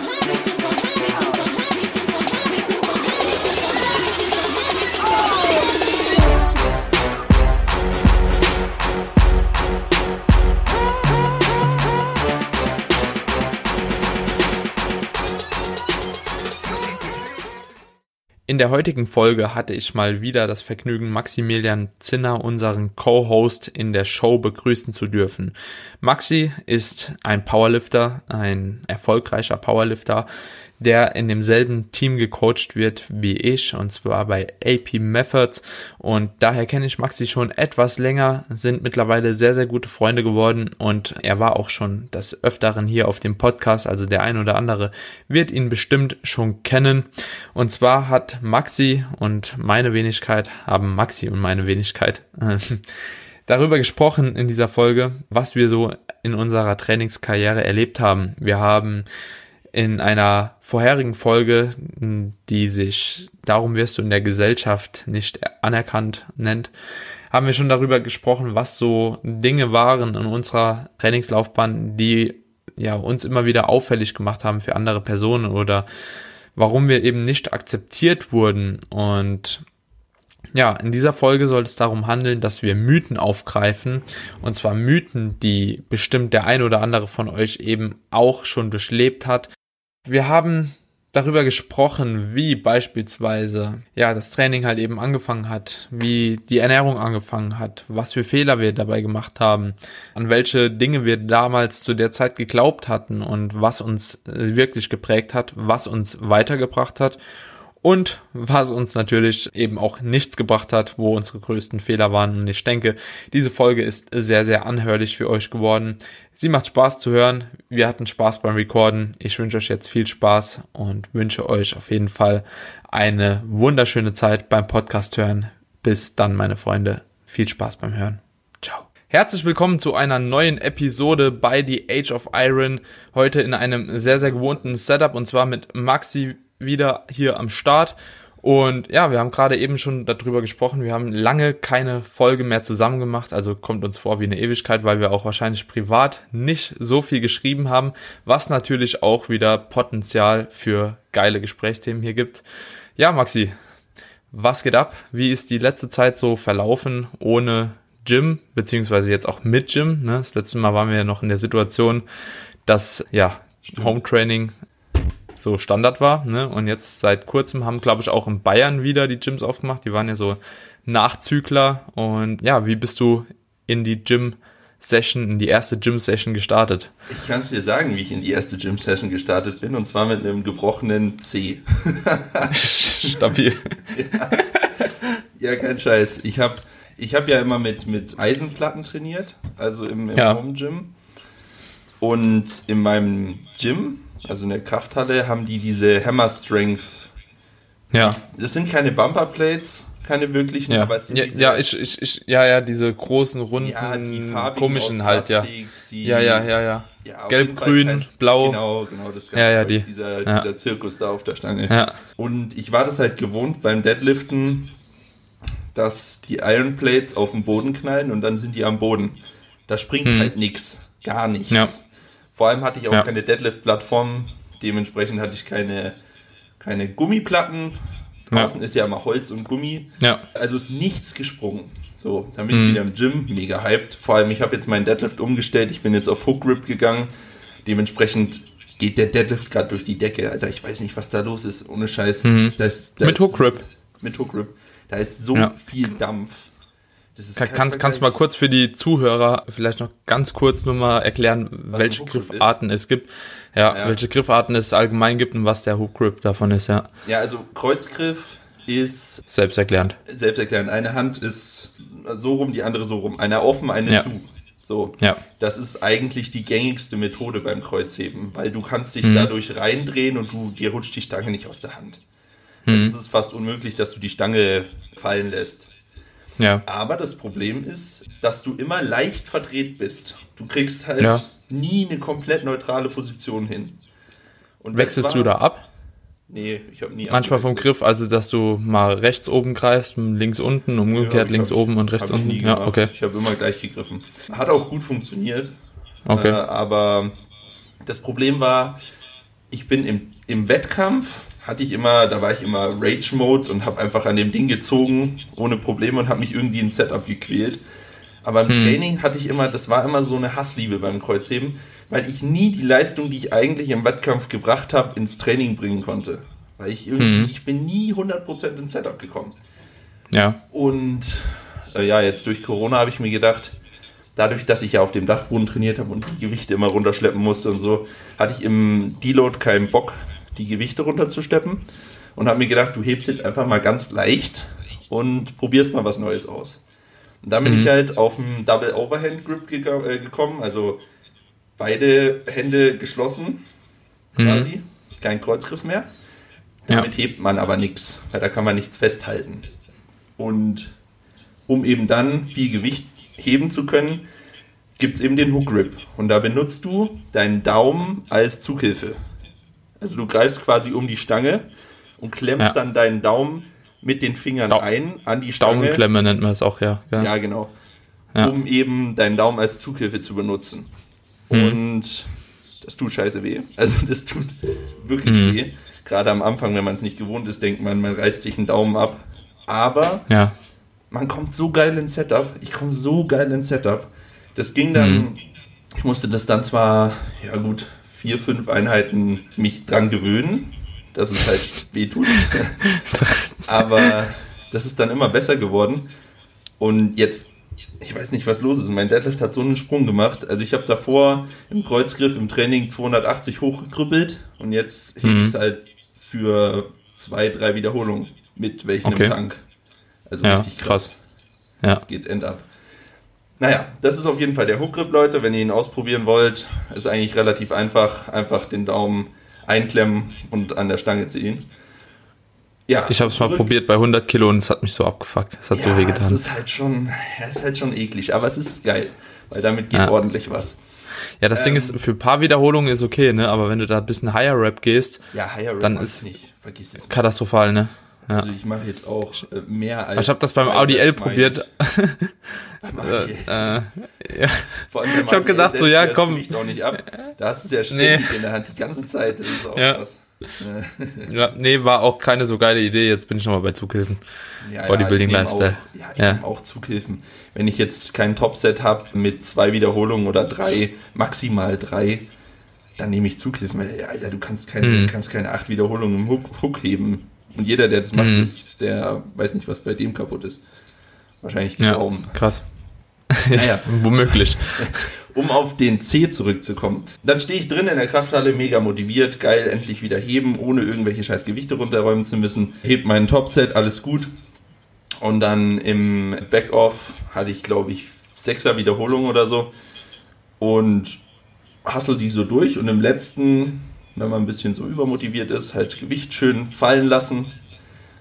Mm-hmm. In der heutigen Folge hatte ich mal wieder das Vergnügen, Maximilian Zinner, unseren Co-Host in der Show begrüßen zu dürfen. Maxi ist ein Powerlifter, ein erfolgreicher Powerlifter, der in demselben Team gecoacht wird wie ich, und zwar bei AP Methods. Und daher kenne ich Maxi schon etwas länger, sind mittlerweile sehr, sehr gute Freunde geworden und er war auch schon des Öfteren hier auf dem Podcast, also der ein oder andere wird ihn bestimmt schon kennen. Und zwar hat Maxi und meine Wenigkeit, haben Maxi und meine Wenigkeit, darüber gesprochen in dieser Folge, was wir so in unserer Trainingskarriere erlebt haben. Wir haben in einer vorherigen Folge, die sich Darum wirst du in der Gesellschaft nicht anerkannt nennt, haben wir schon darüber gesprochen, was so Dinge waren in unserer Trainingslaufbahn, die ja uns immer wieder auffällig gemacht haben für andere Personen oder warum wir eben nicht akzeptiert wurden. Und ja, in dieser Folge soll es darum handeln, dass wir Mythen aufgreifen. Und zwar Mythen, die bestimmt der ein oder andere von euch eben auch schon durchlebt hat. Wir haben darüber gesprochen, wie beispielsweise ja das Training halt eben angefangen hat, wie die Ernährung angefangen hat, was für Fehler wir dabei gemacht haben, an welche Dinge wir damals zu der Zeit geglaubt hatten und was uns wirklich geprägt hat, was uns weitergebracht hat und was uns natürlich eben auch nichts gebracht hat, wo unsere größten Fehler waren. Und ich denke, diese Folge ist sehr, sehr anhörlich für euch geworden. Sie macht Spaß zu hören. Wir hatten Spaß beim Recorden. Ich wünsche euch jetzt viel Spaß und wünsche euch auf jeden Fall eine wunderschöne Zeit beim Podcast hören. Bis dann, meine Freunde. Viel Spaß beim Hören. Ciao. Herzlich willkommen zu einer neuen Episode bei The Age of Iron. Heute in einem sehr, sehr gewohnten Setup und zwar mit Maxi wieder hier am Start. Und ja, wir haben gerade eben schon darüber gesprochen. Wir haben lange keine Folge mehr zusammen gemacht. Also kommt uns vor wie eine Ewigkeit, weil wir auch wahrscheinlich privat nicht so viel geschrieben haben, was natürlich auch wieder Potenzial für geile Gesprächsthemen hier gibt. Ja, Maxi, was geht ab? Wie ist die letzte Zeit so verlaufen ohne Gym, beziehungsweise jetzt auch mit Gym? Ne? Das letzte Mal waren wir ja noch in der Situation, dass ja Home Training so Standard war. Ne? Und jetzt seit kurzem haben, glaube ich, auch in Bayern wieder die Gyms aufgemacht. Die waren ja so Nachzügler. Und ja, wie bist du in die Gym Session, in die erste Gym Session gestartet? Ich kann es dir sagen, wie ich in die erste Gym Session gestartet bin, und zwar mit einem gebrochenen C. Stabil. ja. ja, kein Scheiß. Ich habe ich hab ja immer mit, mit Eisenplatten trainiert, also im, im ja. Home Gym. Und in meinem Gym also in der Krafthalle, haben die diese Hammer Strength. Ja. Das sind keine Bumper Plates, keine wirklichen, ja. aber es sind ja, diese, ja, ich, ich, ich, ja, ja, diese großen, runden, ja, komischen halt, ja. Die, ja, ja, ja, ja. ja Gelb, grün, halt, blau. Genau, genau, das ganze ja, ja, die. Dieser, ja. dieser Zirkus da auf der Stange. Ja. Und ich war das halt gewohnt beim Deadliften, dass die Iron Plates auf den Boden knallen und dann sind die am Boden. Da springt hm. halt nichts, gar nichts. Ja. Vor allem hatte ich auch ja. keine Deadlift-Plattform, dementsprechend hatte ich keine, keine Gummiplatten. Draußen ja. ist ja immer Holz und Gummi. Ja. Also ist nichts gesprungen. So, bin mhm. ich wieder im Gym, mega hyped. Vor allem, ich habe jetzt meinen Deadlift umgestellt, ich bin jetzt auf Hook Grip gegangen. Dementsprechend geht der Deadlift gerade durch die Decke, Alter. Ich weiß nicht, was da los ist. Ohne Scheiß. Mhm. Das, das mit Hook Grip. Mit Hook Grip. Da ist so ja. viel Dampf. Kann, kannst, kannst du mal kurz für die Zuhörer vielleicht noch ganz kurz nur mal erklären, was welche Griffarten ist. es gibt? Ja, ja, welche Griffarten es allgemein gibt und was der Hook Grip davon ist, ja. Ja, also Kreuzgriff ist selbsterklärend. Selbsterklärend. Eine Hand ist so rum, die andere so rum. Eine offen, eine ja. zu. So. Ja. Das ist eigentlich die gängigste Methode beim Kreuzheben, weil du kannst dich mhm. dadurch reindrehen und du dir rutscht die Stange nicht aus der Hand. Mhm. Also es ist fast unmöglich, dass du die Stange fallen lässt. Ja. Aber das Problem ist, dass du immer leicht verdreht bist. Du kriegst halt ja. nie eine komplett neutrale Position hin. Und Wechselst war, du da ab? Nee, ich habe nie Manchmal vom Griff, also dass du mal rechts oben greifst, links unten, umgekehrt nee, links oben und rechts unten. ja, okay. Ich habe immer gleich gegriffen. Hat auch gut funktioniert. Okay. Äh, aber das Problem war, ich bin im, im Wettkampf, hatte ich immer, da war ich immer Rage-Mode und habe einfach an dem Ding gezogen, ohne Probleme und habe mich irgendwie ins Setup gequält. Aber im hm. Training hatte ich immer, das war immer so eine Hassliebe beim Kreuzheben, weil ich nie die Leistung, die ich eigentlich im Wettkampf gebracht habe, ins Training bringen konnte. Weil ich irgendwie, hm. ich bin nie 100% ins Setup gekommen. Ja. Und äh, ja, jetzt durch Corona habe ich mir gedacht, dadurch, dass ich ja auf dem Dachboden trainiert habe und die Gewichte immer runterschleppen musste und so, hatte ich im Deload keinen Bock, die Gewichte runterzusteppen und habe mir gedacht, du hebst jetzt einfach mal ganz leicht und probierst mal was Neues aus. Und dann bin mhm. ich halt auf einen Double Overhand Grip äh, gekommen, also beide Hände geschlossen, mhm. quasi, mhm. kein Kreuzgriff mehr. Damit ja. hebt man aber nichts, weil da kann man nichts festhalten. Und um eben dann viel Gewicht heben zu können, gibt es eben den Hook Grip. Und da benutzt du deinen Daumen als Zughilfe. Also du greifst quasi um die Stange und klemmst ja. dann deinen Daumen mit den Fingern da ein an die Stange. Daumenklemme nennt man es auch, ja. Ja, ja genau. Ja. Um eben deinen Daumen als Zughilfe zu benutzen. Mhm. Und das tut scheiße weh. Also das tut wirklich mhm. weh. Gerade am Anfang, wenn man es nicht gewohnt ist, denkt man, man reißt sich einen Daumen ab. Aber ja man kommt so geil ins Setup. Ich komme so geil ins Setup. Das ging dann, mhm. ich musste das dann zwar, ja gut, vier, fünf Einheiten mich dran gewöhnen, dass es halt wehtut. Aber das ist dann immer besser geworden. Und jetzt, ich weiß nicht, was los ist. Mein Deadlift hat so einen Sprung gemacht. Also ich habe davor im Kreuzgriff im Training 280 hochgekrüppelt und jetzt mhm. hebe ich es halt für zwei, drei Wiederholungen mit welchem okay. Tank. Also ja, richtig krass. krass. Ja. Geht end ab. Naja, das ist auf jeden Fall der Hookgrip, Leute. Wenn ihr ihn ausprobieren wollt, ist eigentlich relativ einfach. Einfach den Daumen einklemmen und an der Stange ziehen. Ja, ich habe es mal probiert bei 100 Kilo und es hat mich so abgefuckt. Es hat ja, so weh getan. Es ist halt schon, es ist halt schon eklig, aber es ist geil, weil damit geht ja. ordentlich was. Ja, das ähm, Ding ist, für ein paar Wiederholungen ist okay, ne? Aber wenn du da ein bisschen Higher Rap gehst, ja, Higher Rap dann ist nicht. Vergiss es katastrophal, ne? Also ich mache jetzt auch äh, mehr als. Ich habe das beim Audi L probiert. beim Audi. äh, äh, ja. Vor allem ich habe gedacht, so ja, komm. Mich doch nicht ab. Da hast du ja ständig nee. in der Hand die ganze Zeit. Das ist auch ja. krass. ja, nee, war auch keine so geile Idee. Jetzt bin ich nochmal bei Zughilfen. Ja, Bodybuilding ja, Lifestyle. Auch, ja, ich ja. nehme auch Zughilfen. Wenn ich jetzt kein Topset habe mit zwei Wiederholungen oder drei, maximal drei, dann nehme ich Zughilfen. Alter, du kannst keine, mhm. kannst keine acht Wiederholungen im Hook, Hook heben. Und jeder, der das macht, mhm. ist, der weiß nicht, was bei dem kaputt ist. Wahrscheinlich die ja, Daumen. Krass. Naja. Womöglich. um auf den C zurückzukommen. Dann stehe ich drin in der Krafthalle, mega motiviert, geil, endlich wieder heben, ohne irgendwelche scheiß Gewichte runterräumen zu müssen. Heb meinen Topset, alles gut. Und dann im Backoff hatte ich, glaube ich, sechser Wiederholung oder so. Und hassel die so durch. Und im letzten wenn man ein bisschen so übermotiviert ist, halt Gewicht schön fallen lassen.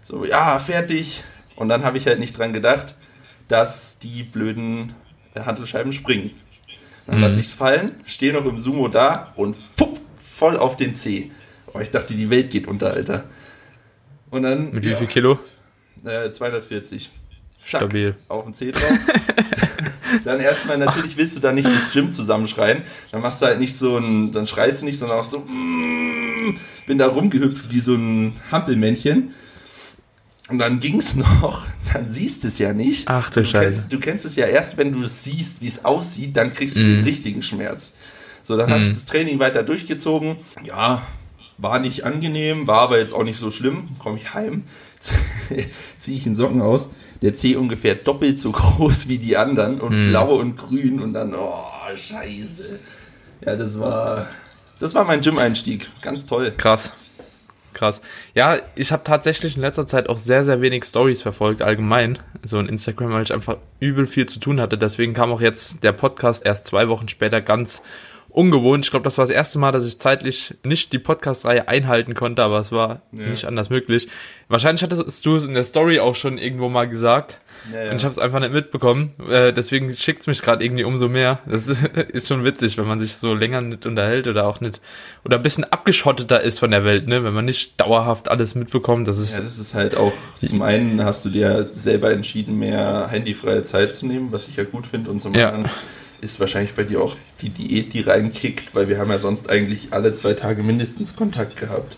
So, ja, fertig. Und dann habe ich halt nicht dran gedacht, dass die blöden Handelscheiben springen. Dann mhm. lasse ich es fallen, stehe noch im Sumo da und fupp, voll auf den C. Oh, ich dachte, die Welt geht unter, Alter. Und dann. Mit ja, wie viel Kilo? Äh, 240. Zack, Stabil. Auf den C drauf. dann erstmal, natürlich willst du da nicht das Gym zusammenschreien. Dann machst du halt nicht so ein, dann schreist du nicht, sondern auch so, mm, bin da rumgehüpft wie so ein Hampelmännchen. Und dann ging es noch, dann siehst du es ja nicht. Ach du, du Scheiße. Kennst, du kennst es ja erst, wenn du es siehst, wie es aussieht, dann kriegst du mm. den richtigen Schmerz. So, dann mm. habe ich das Training weiter durchgezogen. Ja, war nicht angenehm, war aber jetzt auch nicht so schlimm. Komme ich heim, ziehe ich den Socken aus der C ungefähr doppelt so groß wie die anderen und mm. blau und grün und dann, oh, scheiße. Ja, das war, das war mein Gym-Einstieg. Ganz toll. Krass. Krass. Ja, ich habe tatsächlich in letzter Zeit auch sehr, sehr wenig Stories verfolgt, allgemein. So in Instagram, weil ich einfach übel viel zu tun hatte. Deswegen kam auch jetzt der Podcast erst zwei Wochen später ganz ungewohnt. Ich glaube, das war das erste Mal, dass ich zeitlich nicht die Podcast-Reihe einhalten konnte, aber es war ja. nicht anders möglich. Wahrscheinlich hattest du es in der Story auch schon irgendwo mal gesagt. Ja, ja. Und ich habe es einfach nicht mitbekommen. Äh, deswegen schickt es mich gerade irgendwie umso mehr. Das ist, ist, schon witzig, wenn man sich so länger nicht unterhält oder auch nicht oder ein bisschen abgeschotteter ist von der Welt, ne? Wenn man nicht dauerhaft alles mitbekommt. Das ist, ja, das ist halt auch, zum einen hast du dir selber entschieden, mehr handyfreie Zeit zu nehmen, was ich ja gut finde, und zum anderen ist wahrscheinlich bei dir auch die Diät, die reinkickt, weil wir haben ja sonst eigentlich alle zwei Tage mindestens Kontakt gehabt.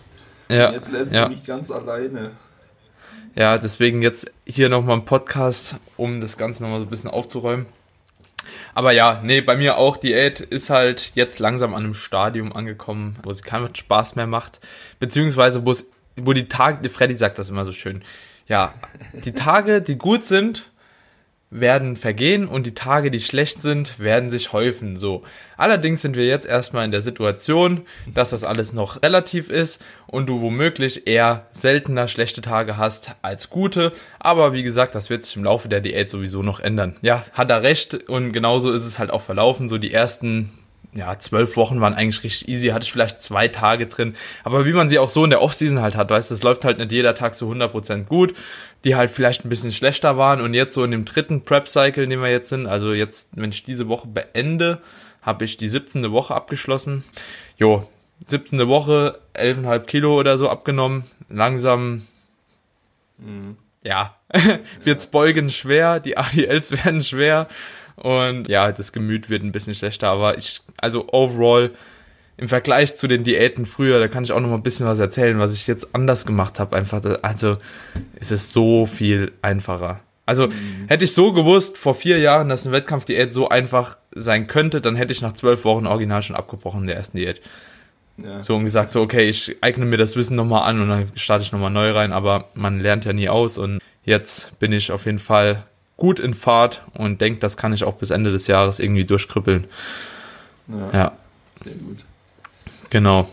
Ja. Und jetzt lässt ja. du mich ganz alleine. Ja, deswegen jetzt hier nochmal ein Podcast, um das Ganze nochmal so ein bisschen aufzuräumen. Aber ja, nee, bei mir auch, Diät ist halt jetzt langsam an einem Stadium angekommen, wo sie keinen Spaß mehr macht. Beziehungsweise, wo es, wo die Tage, Freddy sagt das immer so schön. Ja, die Tage, die gut sind, werden vergehen und die Tage, die schlecht sind, werden sich häufen. So. Allerdings sind wir jetzt erstmal in der Situation, dass das alles noch relativ ist und du womöglich eher seltener schlechte Tage hast als gute. Aber wie gesagt, das wird sich im Laufe der Diät sowieso noch ändern. Ja, hat er recht und genauso ist es halt auch verlaufen. So die ersten ja, zwölf Wochen waren eigentlich richtig easy, hatte ich vielleicht zwei Tage drin. Aber wie man sie auch so in der Offseason halt hat, weißt du, es läuft halt nicht jeder Tag so 100% gut, die halt vielleicht ein bisschen schlechter waren. Und jetzt so in dem dritten Prep-Cycle, in dem wir jetzt sind, also jetzt, wenn ich diese Woche beende, habe ich die 17. Woche abgeschlossen. Jo, 17. Woche, 11,5 Kilo oder so abgenommen. Langsam, mhm. ja, wird's beugen schwer, die ADLs werden schwer. Und ja, das Gemüt wird ein bisschen schlechter, aber ich, also overall, im Vergleich zu den Diäten früher, da kann ich auch noch mal ein bisschen was erzählen, was ich jetzt anders gemacht habe. Einfach, also es ist so viel einfacher. Also mhm. hätte ich so gewusst vor vier Jahren, dass eine Wettkampfdiät so einfach sein könnte, dann hätte ich nach zwölf Wochen original schon abgebrochen in der ersten Diät. Ja. So und gesagt, so okay, ich eigne mir das Wissen nochmal an und dann starte ich nochmal neu rein, aber man lernt ja nie aus und jetzt bin ich auf jeden Fall gut in Fahrt und denke, das kann ich auch bis Ende des Jahres irgendwie durchkrüppeln. Ja, ja. Sehr gut. Genau.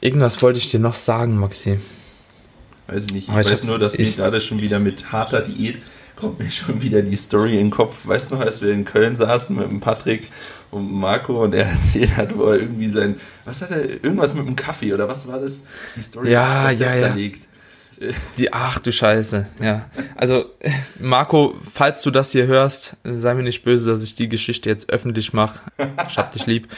Irgendwas wollte ich dir noch sagen, Maxi. Weiß ich nicht. Ich, ich weiß nur, dass ich, mir gerade schon wieder mit harter Diät kommt mir schon wieder die Story in den Kopf. Weißt du noch, als wir in Köln saßen mit dem Patrick und Marco und er erzählt hat, wo er irgendwie sein, was hat er, irgendwas mit dem Kaffee oder was war das? Die Story ja, ja, ja. zerlegt. Die, ach du Scheiße, ja. Also, Marco, falls du das hier hörst, sei mir nicht böse, dass ich die Geschichte jetzt öffentlich mache. Ich hab dich lieb.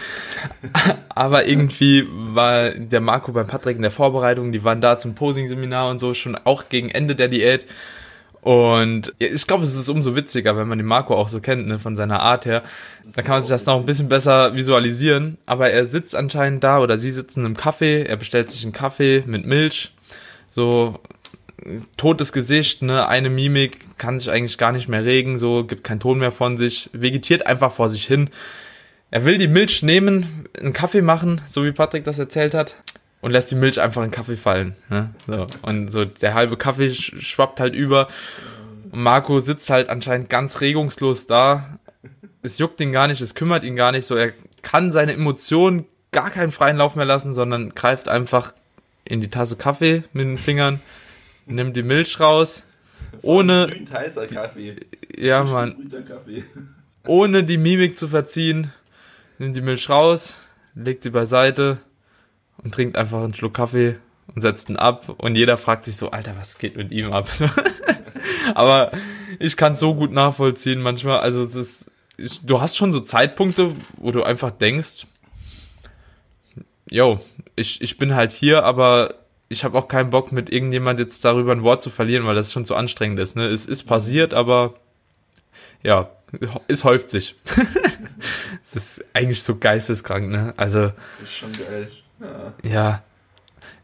Aber irgendwie war der Marco beim Patrick in der Vorbereitung, die waren da zum Posing-Seminar und so, schon auch gegen Ende der Diät. Und ich glaube, es ist umso witziger, wenn man den Marco auch so kennt, ne, von seiner Art her. Da kann man sich das noch ein bisschen besser visualisieren. Aber er sitzt anscheinend da oder sie sitzen im Kaffee, er bestellt sich einen Kaffee mit Milch so totes Gesicht, ne, eine Mimik, kann sich eigentlich gar nicht mehr regen, so, gibt keinen Ton mehr von sich, vegetiert einfach vor sich hin. Er will die Milch nehmen, einen Kaffee machen, so wie Patrick das erzählt hat, und lässt die Milch einfach in den Kaffee fallen. Ne? So. Und so der halbe Kaffee schwappt halt über. Und Marco sitzt halt anscheinend ganz regungslos da. Es juckt ihn gar nicht, es kümmert ihn gar nicht. So, er kann seine Emotionen gar keinen freien Lauf mehr lassen, sondern greift einfach in die Tasse Kaffee mit den Fingern, nimmt die Milch raus, ohne. Kaffee. Ja, Mann. Ohne die Mimik zu verziehen, nimmt die Milch raus, legt sie beiseite und trinkt einfach einen Schluck Kaffee und setzt ihn ab. Und jeder fragt sich so, Alter, was geht mit ihm ab? Aber ich kann es so gut nachvollziehen manchmal. Also, es ist, ich, du hast schon so Zeitpunkte, wo du einfach denkst, yo, ich, ich bin halt hier, aber ich habe auch keinen Bock, mit irgendjemand jetzt darüber ein Wort zu verlieren, weil das schon zu anstrengend ist. Ne? Es ist passiert, aber ja, es häuft sich. es ist eigentlich so geisteskrank, ne? Also. Das ist schon geil. Ja. ja.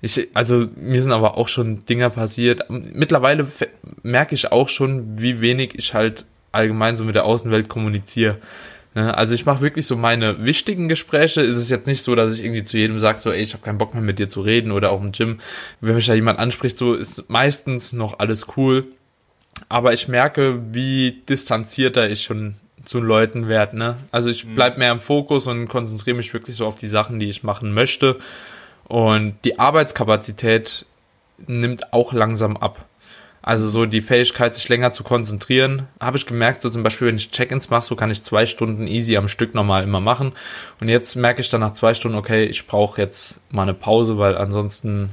Ich, also mir sind aber auch schon Dinger passiert. Mittlerweile merke ich auch schon, wie wenig ich halt allgemein so mit der Außenwelt kommuniziere. Ne? Also ich mache wirklich so meine wichtigen Gespräche. Ist es jetzt nicht so, dass ich irgendwie zu jedem sage, so, ey, ich habe keinen Bock mehr mit dir zu reden oder auch im Gym. Wenn mich da jemand anspricht, so ist meistens noch alles cool. Aber ich merke, wie distanzierter ich schon zu Leuten werde. Ne? Also ich mhm. bleib mehr im Fokus und konzentriere mich wirklich so auf die Sachen, die ich machen möchte. Und die Arbeitskapazität nimmt auch langsam ab. Also so die Fähigkeit, sich länger zu konzentrieren, habe ich gemerkt, so zum Beispiel, wenn ich Check-ins mache, so kann ich zwei Stunden easy am Stück normal immer machen. Und jetzt merke ich dann nach zwei Stunden, okay, ich brauche jetzt mal eine Pause, weil ansonsten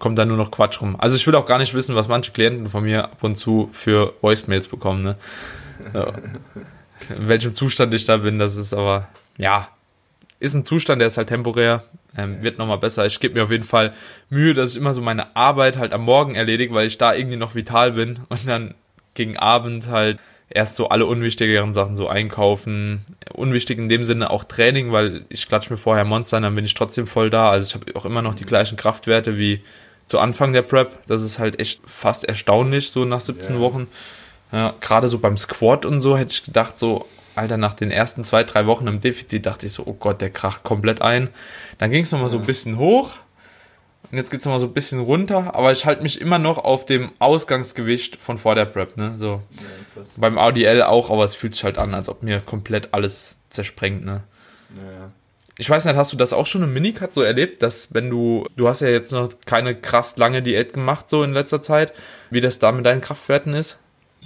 kommt da nur noch Quatsch rum. Also ich will auch gar nicht wissen, was manche Klienten von mir ab und zu für Voicemails bekommen. Ne? So. In welchem Zustand ich da bin, das ist aber, ja, ist ein Zustand, der ist halt temporär, ähm, wird nochmal besser. Ich gebe mir auf jeden Fall Mühe, dass ich immer so meine Arbeit halt am Morgen erledige, weil ich da irgendwie noch vital bin und dann gegen Abend halt erst so alle unwichtigeren Sachen so einkaufen. Unwichtig in dem Sinne auch Training, weil ich klatsche mir vorher Monster, dann bin ich trotzdem voll da. Also ich habe auch immer noch die gleichen Kraftwerte wie zu Anfang der Prep. Das ist halt echt fast erstaunlich, so nach 17 yeah. Wochen. Ja, Gerade so beim Squat und so hätte ich gedacht, so, Alter, nach den ersten zwei, drei Wochen im Defizit dachte ich so, oh Gott, der kracht komplett ein. Dann ging es nochmal so ein bisschen hoch. Und jetzt geht es nochmal so ein bisschen runter, aber ich halte mich immer noch auf dem Ausgangsgewicht von vor der Prep, ne? So. Ja, Beim ADL auch, aber es fühlt sich halt an, als ob mir komplett alles zersprengt, ne? Ja. Ich weiß nicht, hast du das auch schon im Minicut so erlebt, dass wenn du, du hast ja jetzt noch keine krass lange Diät gemacht, so in letzter Zeit, wie das da mit deinen Kraftwerten ist?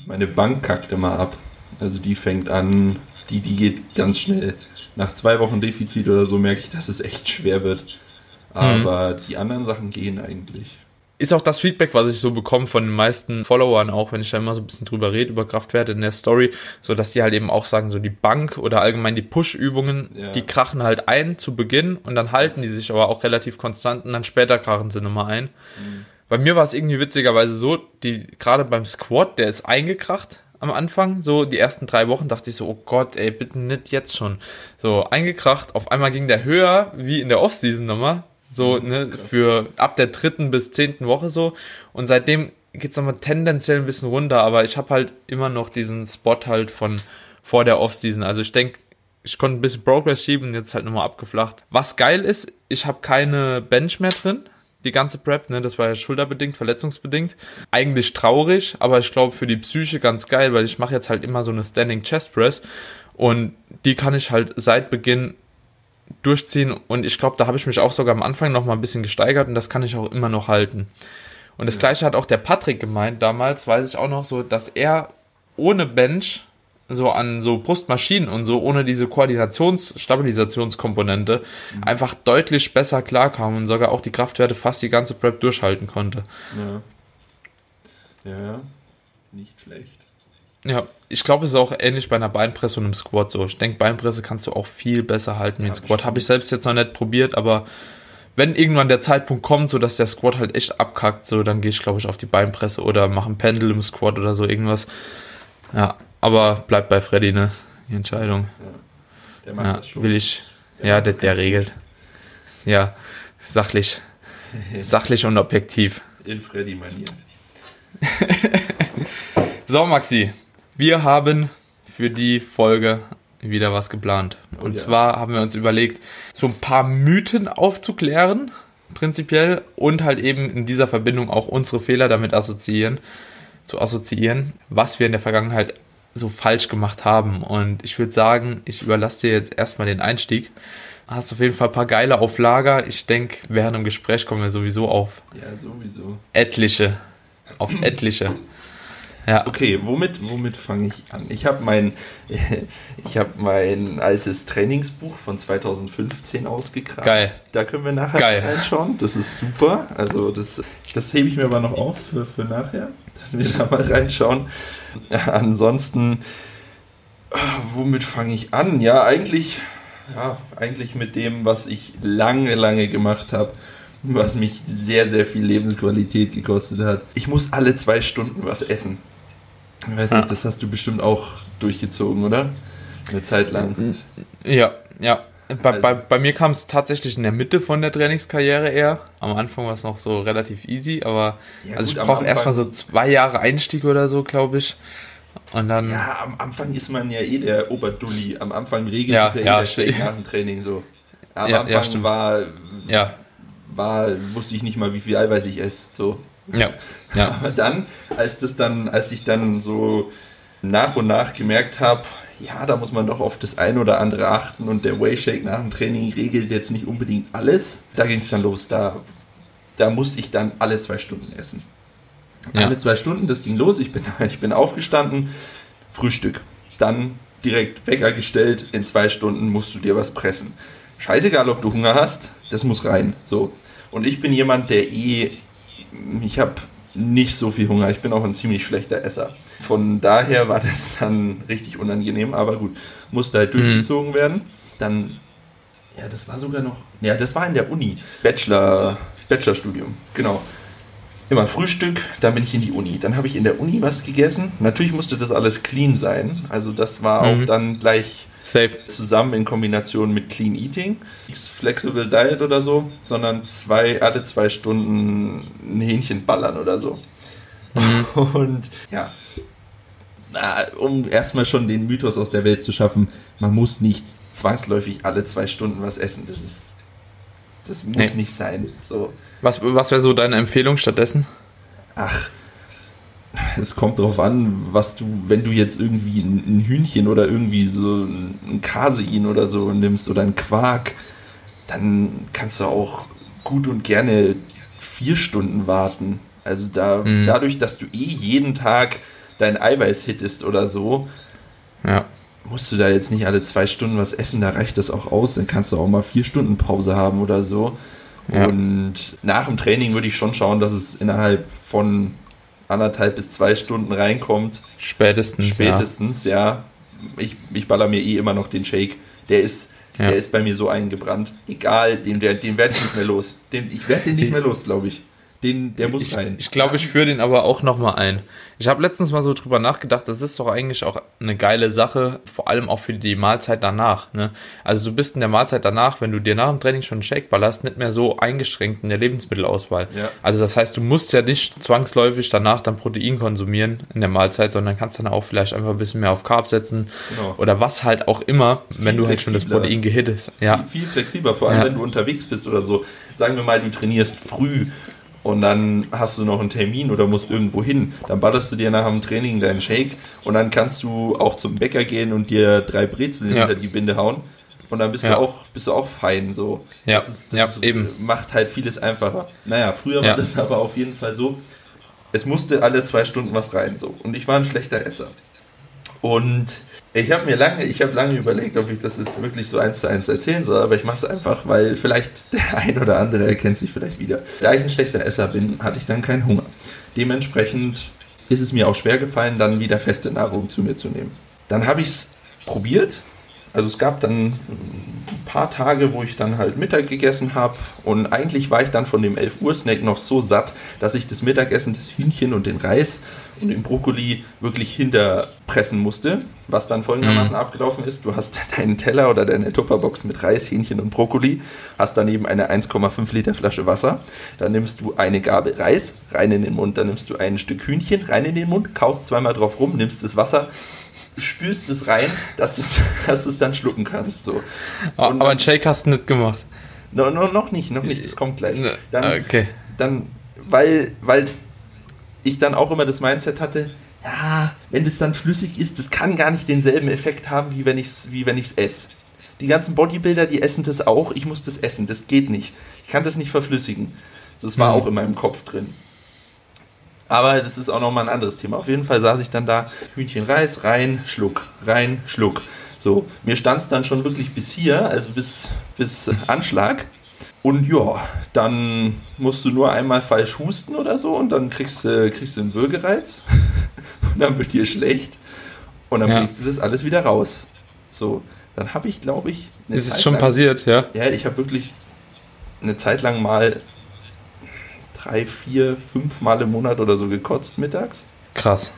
Meine Bank kackt immer ab. Also die fängt an, die, die geht ganz schnell. Nach zwei Wochen Defizit oder so merke ich, dass es echt schwer wird. Aber hm. die anderen Sachen gehen eigentlich ist auch das Feedback, was ich so bekomme von den meisten Followern, auch wenn ich da immer so ein bisschen drüber rede, über Kraftwerte in der Story, so dass die halt eben auch sagen, so die Bank oder allgemein die Push-Übungen, ja. die krachen halt ein zu Beginn und dann halten die sich aber auch relativ konstant und dann später krachen sie nochmal ein. Mhm. Bei mir war es irgendwie witzigerweise so, die, gerade beim Squat, der ist eingekracht am Anfang, so die ersten drei Wochen dachte ich so, oh Gott, ey, bitte nicht jetzt schon. So, eingekracht, auf einmal ging der höher, wie in der Offseason nochmal, so, mhm, ne, für ab der dritten bis zehnten Woche so. Und seitdem geht's nochmal tendenziell ein bisschen runter, aber ich habe halt immer noch diesen Spot halt von vor der Offseason. Also ich denke, ich konnte ein bisschen Progress schieben, jetzt halt nochmal abgeflacht. Was geil ist, ich habe keine Bench mehr drin. Die ganze Prep, ne, das war ja schulterbedingt, verletzungsbedingt. Eigentlich traurig, aber ich glaube für die Psyche ganz geil, weil ich mache jetzt halt immer so eine Standing Chest Press und die kann ich halt seit Beginn durchziehen und ich glaube, da habe ich mich auch sogar am Anfang noch mal ein bisschen gesteigert und das kann ich auch immer noch halten. Und das gleiche hat auch der Patrick gemeint damals, weiß ich auch noch so, dass er ohne Bench so an so Brustmaschinen und so ohne diese Koordinations-, Stabilisationskomponente mhm. einfach deutlich besser klarkam und sogar auch die Kraftwerte fast die ganze Prep durchhalten konnte. Ja. Ja, nicht schlecht. Ja, ich glaube, es ist auch ähnlich bei einer Beinpresse und einem Squat so. Ich denke, Beinpresse kannst du auch viel besser halten wie ein Squat. Habe ich selbst jetzt noch nicht probiert, aber wenn irgendwann der Zeitpunkt kommt, so dass der Squat halt echt abkackt, so dann gehe ich, glaube ich, auf die Beinpresse oder mache ein Pendel im Squat oder so irgendwas. Ja, aber bleibt bei Freddy, ne? Die Entscheidung. Ja, der macht ja, das schon. Will ich. Der ja, der, der regelt. Ja, sachlich. sachlich und objektiv. In Freddy-Manier. so, Maxi. Wir haben für die Folge wieder was geplant. Oh und oh, ja. zwar haben wir uns überlegt, so ein paar Mythen aufzuklären, prinzipiell, und halt eben in dieser Verbindung auch unsere Fehler damit assoziieren, zu assoziieren, was wir in der Vergangenheit so falsch gemacht haben. Und ich würde sagen, ich überlasse dir jetzt erstmal den Einstieg. Hast auf jeden Fall ein paar geile auf Lager. Ich denke, während dem Gespräch kommen wir sowieso auf. Ja, sowieso. Etliche. Auf etliche. Ja. Okay, womit, womit fange ich an? Ich habe mein, ich mein altes Trainingsbuch von 2015 ausgekramt. Geil. Da können wir nachher Geil. reinschauen. Das ist super. Also das, das hebe ich mir aber noch auf für, für nachher, dass wir da mal reinschauen. Ansonsten, womit fange ich an? Ja, eigentlich, ja, eigentlich mit dem, was ich lange, lange gemacht habe was mich sehr, sehr viel Lebensqualität gekostet hat. Ich muss alle zwei Stunden was essen. Ich weiß nicht, das hast du bestimmt auch durchgezogen, oder? Eine Zeit lang. Ja, ja. Bei, also. bei, bei mir kam es tatsächlich in der Mitte von der Trainingskarriere eher. Am Anfang war es noch so relativ easy, aber ja, also gut, ich brauche erstmal so zwei Jahre Einstieg oder so, glaube ich. Und dann. Ja, am Anfang ist man ja eh der Oberdulli. Am Anfang regelt ja, es ja, ja eh der nach dem Training so. Am ja, Anfang ja, war, ja. war, wusste ich nicht mal, wie viel Eiweiß ich esse. So. Ja. ja. Aber dann, als das dann, als ich dann so nach und nach gemerkt habe, ja, da muss man doch auf das eine oder andere achten und der Wayshake nach dem Training regelt jetzt nicht unbedingt alles. Da ging es dann los. Da, da musste ich dann alle zwei Stunden essen. Ja. Alle zwei Stunden, das ging los. Ich bin, ich bin aufgestanden, Frühstück. Dann direkt Wecker gestellt. In zwei Stunden musst du dir was pressen. Scheißegal, ob du Hunger hast, das muss rein. So. Und ich bin jemand, der eh ich habe nicht so viel Hunger. Ich bin auch ein ziemlich schlechter Esser. Von daher war das dann richtig unangenehm, aber gut, musste halt mhm. durchgezogen mhm. werden. Dann, ja, das war sogar noch, ja, das war in der Uni. Bachelor, Bachelorstudium, genau. immer Frühstück, dann bin ich in die Uni. Dann habe ich in der Uni was gegessen. Natürlich musste das alles clean sein. Also das war mhm. auch dann gleich Safe. zusammen in Kombination mit Clean Eating. Flexible Diet oder so, sondern zwei, alle zwei Stunden ein Hähnchen ballern oder so. Mhm. Und ja, um erstmal schon den Mythos aus der Welt zu schaffen, man muss nicht zwangsläufig alle zwei Stunden was essen. Das ist das muss nee. nicht sein. So. Was, was wäre so deine Empfehlung stattdessen? Ach, es kommt darauf an, was du, wenn du jetzt irgendwie ein, Hühnchen oder irgendwie so ein Kasein oder so nimmst oder ein Quark, dann kannst du auch gut und gerne vier Stunden warten. Also da, mhm. dadurch, dass du eh jeden Tag dein Eiweiß hittest oder so, ja musst du da jetzt nicht alle zwei Stunden was essen, da reicht das auch aus. Dann kannst du auch mal vier Stunden Pause haben oder so. Ja. Und nach dem Training würde ich schon schauen, dass es innerhalb von anderthalb bis zwei Stunden reinkommt. Spätestens. Spätestens, ja. ja. Ich, ich baller mir eh immer noch den Shake. Der ist, ja. der ist bei mir so eingebrannt. Egal, den, den werde ich nicht mehr los. Den, ich werde den nicht mehr los, glaube ich. Den, der muss ich, rein. Ich glaube, ich führe den aber auch nochmal ein. Ich habe letztens mal so drüber nachgedacht, das ist doch eigentlich auch eine geile Sache, vor allem auch für die Mahlzeit danach. Ne? Also du bist in der Mahlzeit danach, wenn du dir nach dem Training schon einen Shake ballerst, nicht mehr so eingeschränkt in der Lebensmittelauswahl. Ja. Also das heißt, du musst ja nicht zwangsläufig danach dann Protein konsumieren in der Mahlzeit, sondern kannst dann auch vielleicht einfach ein bisschen mehr auf Carb setzen genau. oder was halt auch immer, wenn du halt schon das Protein gehittest. Ja. Viel, viel flexibler, vor allem ja. wenn du unterwegs bist oder so. Sagen wir mal, du trainierst früh und dann hast du noch einen Termin oder musst irgendwo hin, dann ballerst du dir nach dem Training deinen Shake und dann kannst du auch zum Bäcker gehen und dir drei Brezeln ja. hinter die Binde hauen und dann bist ja. du auch bist du auch fein so. Ja, das, ist, das ja, eben. macht halt vieles einfacher. Naja, früher war das aber auf jeden Fall so, es musste alle zwei Stunden was rein so und ich war ein schlechter Esser. Und ich habe mir lange, ich habe lange überlegt, ob ich das jetzt wirklich so eins zu eins erzählen soll, aber ich mache es einfach, weil vielleicht der ein oder andere erkennt sich vielleicht wieder. Da ich ein schlechter Esser bin, hatte ich dann keinen Hunger. Dementsprechend ist es mir auch schwer gefallen, dann wieder feste Nahrung zu mir zu nehmen. Dann habe ich es probiert, also es gab dann ein paar Tage, wo ich dann halt Mittag gegessen habe und eigentlich war ich dann von dem 11 Uhr Snack noch so satt, dass ich das Mittagessen, das Hühnchen und den Reis und den Brokkoli wirklich hinterpressen musste, was dann folgendermaßen mhm. abgelaufen ist. Du hast deinen Teller oder deine Tupperbox mit Reis, Hähnchen und Brokkoli, hast daneben eine 1,5 Liter Flasche Wasser, dann nimmst du eine Gabel Reis rein in den Mund, dann nimmst du ein Stück Hühnchen rein in den Mund, kaust zweimal drauf rum, nimmst das Wasser spürst es rein, dass, es, dass du es dann schlucken kannst. So. Ah, und aber ein Shake hast du nicht gemacht. No, no, noch nicht, noch nicht, das kommt gleich. Ne, dann, okay. dann weil, weil ich dann auch immer das Mindset hatte, ja, wenn das dann flüssig ist, das kann gar nicht denselben Effekt haben, wie wenn ich es wie esse. Die ganzen Bodybuilder, die essen das auch, ich muss das essen, das geht nicht. Ich kann das nicht verflüssigen. Das war mhm. auch in meinem Kopf drin. Aber das ist auch nochmal ein anderes Thema. Auf jeden Fall saß ich dann da, Hühnchen Reis, rein, Schluck, rein, Schluck. So, mir stand es dann schon wirklich bis hier, also bis, bis Anschlag. Und ja, dann musst du nur einmal falsch husten oder so und dann kriegst, äh, kriegst du einen Würgereiz und dann wird dir schlecht und dann ja. bringst du das alles wieder raus. So, dann habe ich, glaube ich. Ist es schon lang, passiert, ja? Ja, ich habe wirklich eine Zeit lang mal drei, vier, fünf Mal im Monat oder so gekotzt mittags. Krass.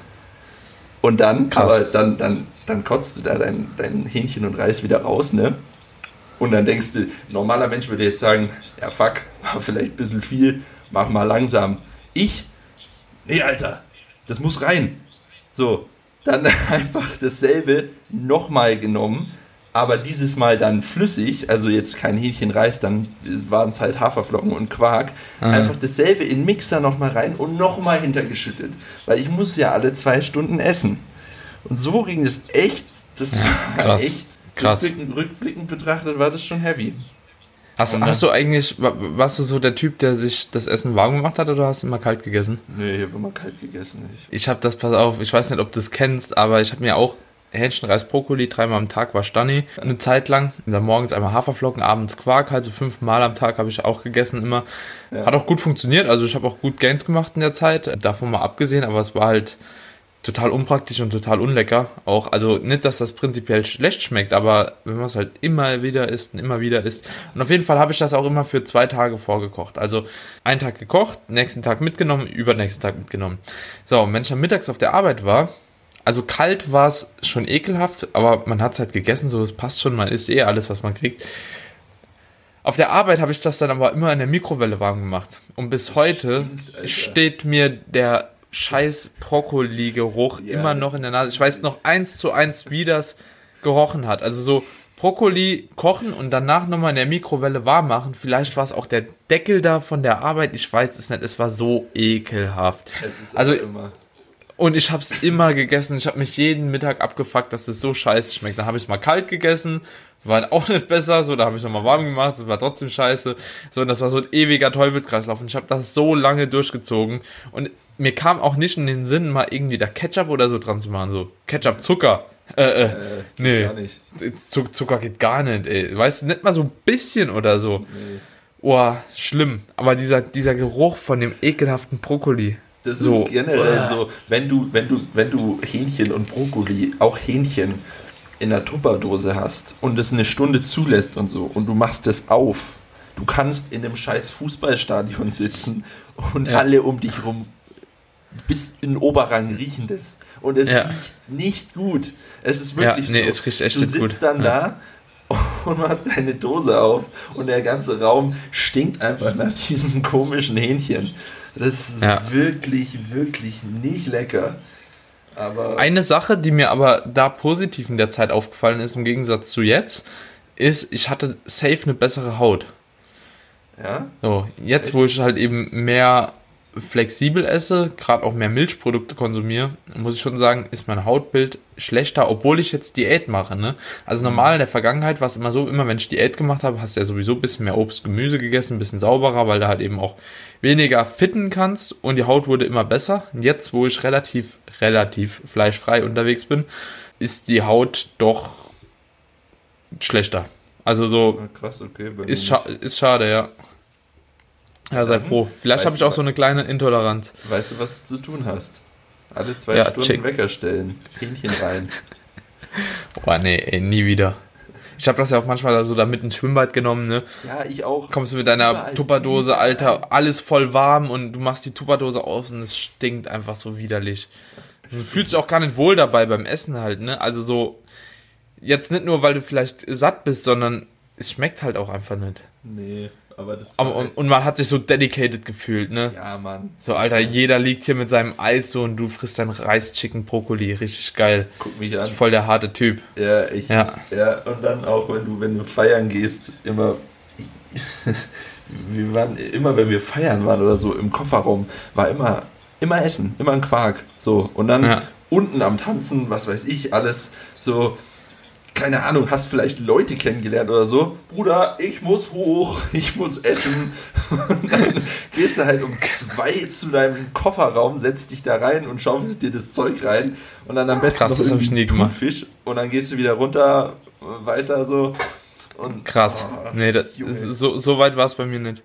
Und dann, Krass. aber dann, dann, dann kotzt du da dein, dein Hähnchen und Reis wieder raus, ne? Und dann denkst du, normaler Mensch würde jetzt sagen, ja fuck, war vielleicht ein bisschen viel, mach mal langsam. Ich, nee, Alter, das muss rein. So, dann einfach dasselbe nochmal genommen, aber dieses Mal dann flüssig, also jetzt kein Hähnchenreis, dann waren es halt Haferflocken und Quark. Mhm. Einfach dasselbe in den Mixer nochmal rein und nochmal hintergeschüttet. Weil ich muss ja alle zwei Stunden essen. Und so ging es echt, das ja, war krass. echt, krass. Rückblickend, rückblickend, betrachtet war das schon heavy. Hast, hast du eigentlich, warst du so der Typ, der sich das Essen warm gemacht hat oder hast du immer kalt gegessen? Nee, ich habe immer kalt gegessen. Ich, ich habe das, pass auf, ich weiß nicht, ob du es kennst, aber ich habe mir auch Hähnchen, Reis, Brokkoli, dreimal am Tag war Stani. Eine Zeit lang. Dann morgens einmal Haferflocken, abends Quark, halt so fünfmal am Tag habe ich auch gegessen immer. Ja. Hat auch gut funktioniert, also ich habe auch gut Gains gemacht in der Zeit, davon mal abgesehen, aber es war halt total unpraktisch und total unlecker. Auch, also nicht, dass das prinzipiell schlecht schmeckt, aber wenn man es halt immer wieder isst und immer wieder isst. Und auf jeden Fall habe ich das auch immer für zwei Tage vorgekocht. Also einen Tag gekocht, nächsten Tag mitgenommen, übernächsten Tag mitgenommen. So, und wenn ich dann mittags auf der Arbeit war, also kalt war es schon ekelhaft, aber man hat es halt gegessen, so es passt schon, man isst eh alles, was man kriegt. Auf der Arbeit habe ich das dann aber immer in der Mikrowelle warm gemacht. Und bis heute Stimmt, steht mir der scheiß Brokkoli-Geruch ja, immer noch in der Nase. Ich weiß noch eins zu eins, wie das gerochen hat. Also so Brokkoli kochen und danach nochmal in der Mikrowelle warm machen. Vielleicht war es auch der Deckel da von der Arbeit. Ich weiß es nicht. Es war so ekelhaft. also immer. Und ich habe es immer gegessen. Ich habe mich jeden Mittag abgefuckt, dass es so scheiße schmeckt. Dann habe ich es mal kalt gegessen. War auch nicht besser, so, da habe ich es nochmal warm gemacht, es war trotzdem scheiße, so, und das war so ein ewiger Teufelskreislauf. Und ich habe das so lange durchgezogen. Und mir kam auch nicht in den Sinn, mal irgendwie da Ketchup oder so dran zu machen, so, Ketchup, Zucker, äh, äh, äh nee, gar nicht. Zucker geht gar nicht, ey, weißt du, nicht mal so ein bisschen oder so, nee. oh, schlimm, aber dieser, dieser Geruch von dem ekelhaften Brokkoli, das so. ist generell so, wenn du, wenn du, wenn du Hähnchen und Brokkoli, auch Hähnchen, in der Tupperdose hast und es eine Stunde zulässt und so und du machst es auf, du kannst in einem scheiß Fußballstadion sitzen und ja. alle um dich rum bis in den Oberrang riechen das. Und es ja. riecht nicht gut. Es ist wirklich ja, nee, so. Es riecht echt du sitzt gut. dann da und machst deine Dose auf und der ganze Raum stinkt einfach nach diesem komischen Hähnchen. Das ist wirklich, wirklich nicht lecker. Aber Eine Sache, die mir aber da positiv in der Zeit aufgefallen ist, im Gegensatz zu jetzt, ist, ich hatte safe eine bessere Haut. Ja? So, jetzt, Echt? wo ich halt eben mehr flexibel esse, gerade auch mehr Milchprodukte konsumiere, muss ich schon sagen, ist mein Hautbild schlechter, obwohl ich jetzt Diät mache. Ne? Also normal in der Vergangenheit war es immer so, immer wenn ich Diät gemacht habe, hast du ja sowieso ein bisschen mehr Obst, Gemüse gegessen, ein bisschen sauberer, weil du halt eben auch weniger fitten kannst und die Haut wurde immer besser. Und jetzt, wo ich relativ, relativ fleischfrei unterwegs bin, ist die Haut doch schlechter. Also so ja, krass, okay, ist, scha ist schade, ja. Ja, sei froh. Vielleicht habe ich auch so eine kleine Intoleranz. Weißt du, was du zu tun hast? Alle zwei ja, Stunden check. Wecker stellen. Hähnchen rein. Boah, nee, ey, nie wieder. Ich habe das ja auch manchmal so da mit ins Schwimmbad genommen, ne? Ja, ich auch. Kommst du mit deiner Tupperdose, Alter, alles voll warm und du machst die Tupperdose aus und es stinkt einfach so widerlich. Du fühlst dich auch gar nicht wohl dabei beim Essen halt, ne? Also so, jetzt nicht nur, weil du vielleicht satt bist, sondern es schmeckt halt auch einfach nicht. Nee. Aber das aber, und, und, man hat sich so dedicated gefühlt, ne? Ja, Mann. So, Alter, jeder liegt hier mit seinem Eis so und du frisst dein Reis, Chicken, Brokkoli. Richtig geil. Guck mich an. Das ist voll der harte Typ. Ja, ich. Ja. ja, und dann auch, wenn du, wenn du feiern gehst, immer. wir waren immer, wenn wir feiern waren oder so im Kofferraum, war immer, immer Essen, immer ein Quark. So. Und dann ja. unten am Tanzen, was weiß ich, alles so keine Ahnung, hast vielleicht Leute kennengelernt oder so. Bruder, ich muss hoch, ich muss essen. Und dann gehst du halt um zwei zu deinem Kofferraum, setzt dich da rein und schaufelst dir das Zeug rein. Und dann am besten Krass, noch irgendwie einen Fisch. Und dann gehst du wieder runter, weiter so. Und, Krass. Oh, nee, das, so, so weit war es bei mir nicht.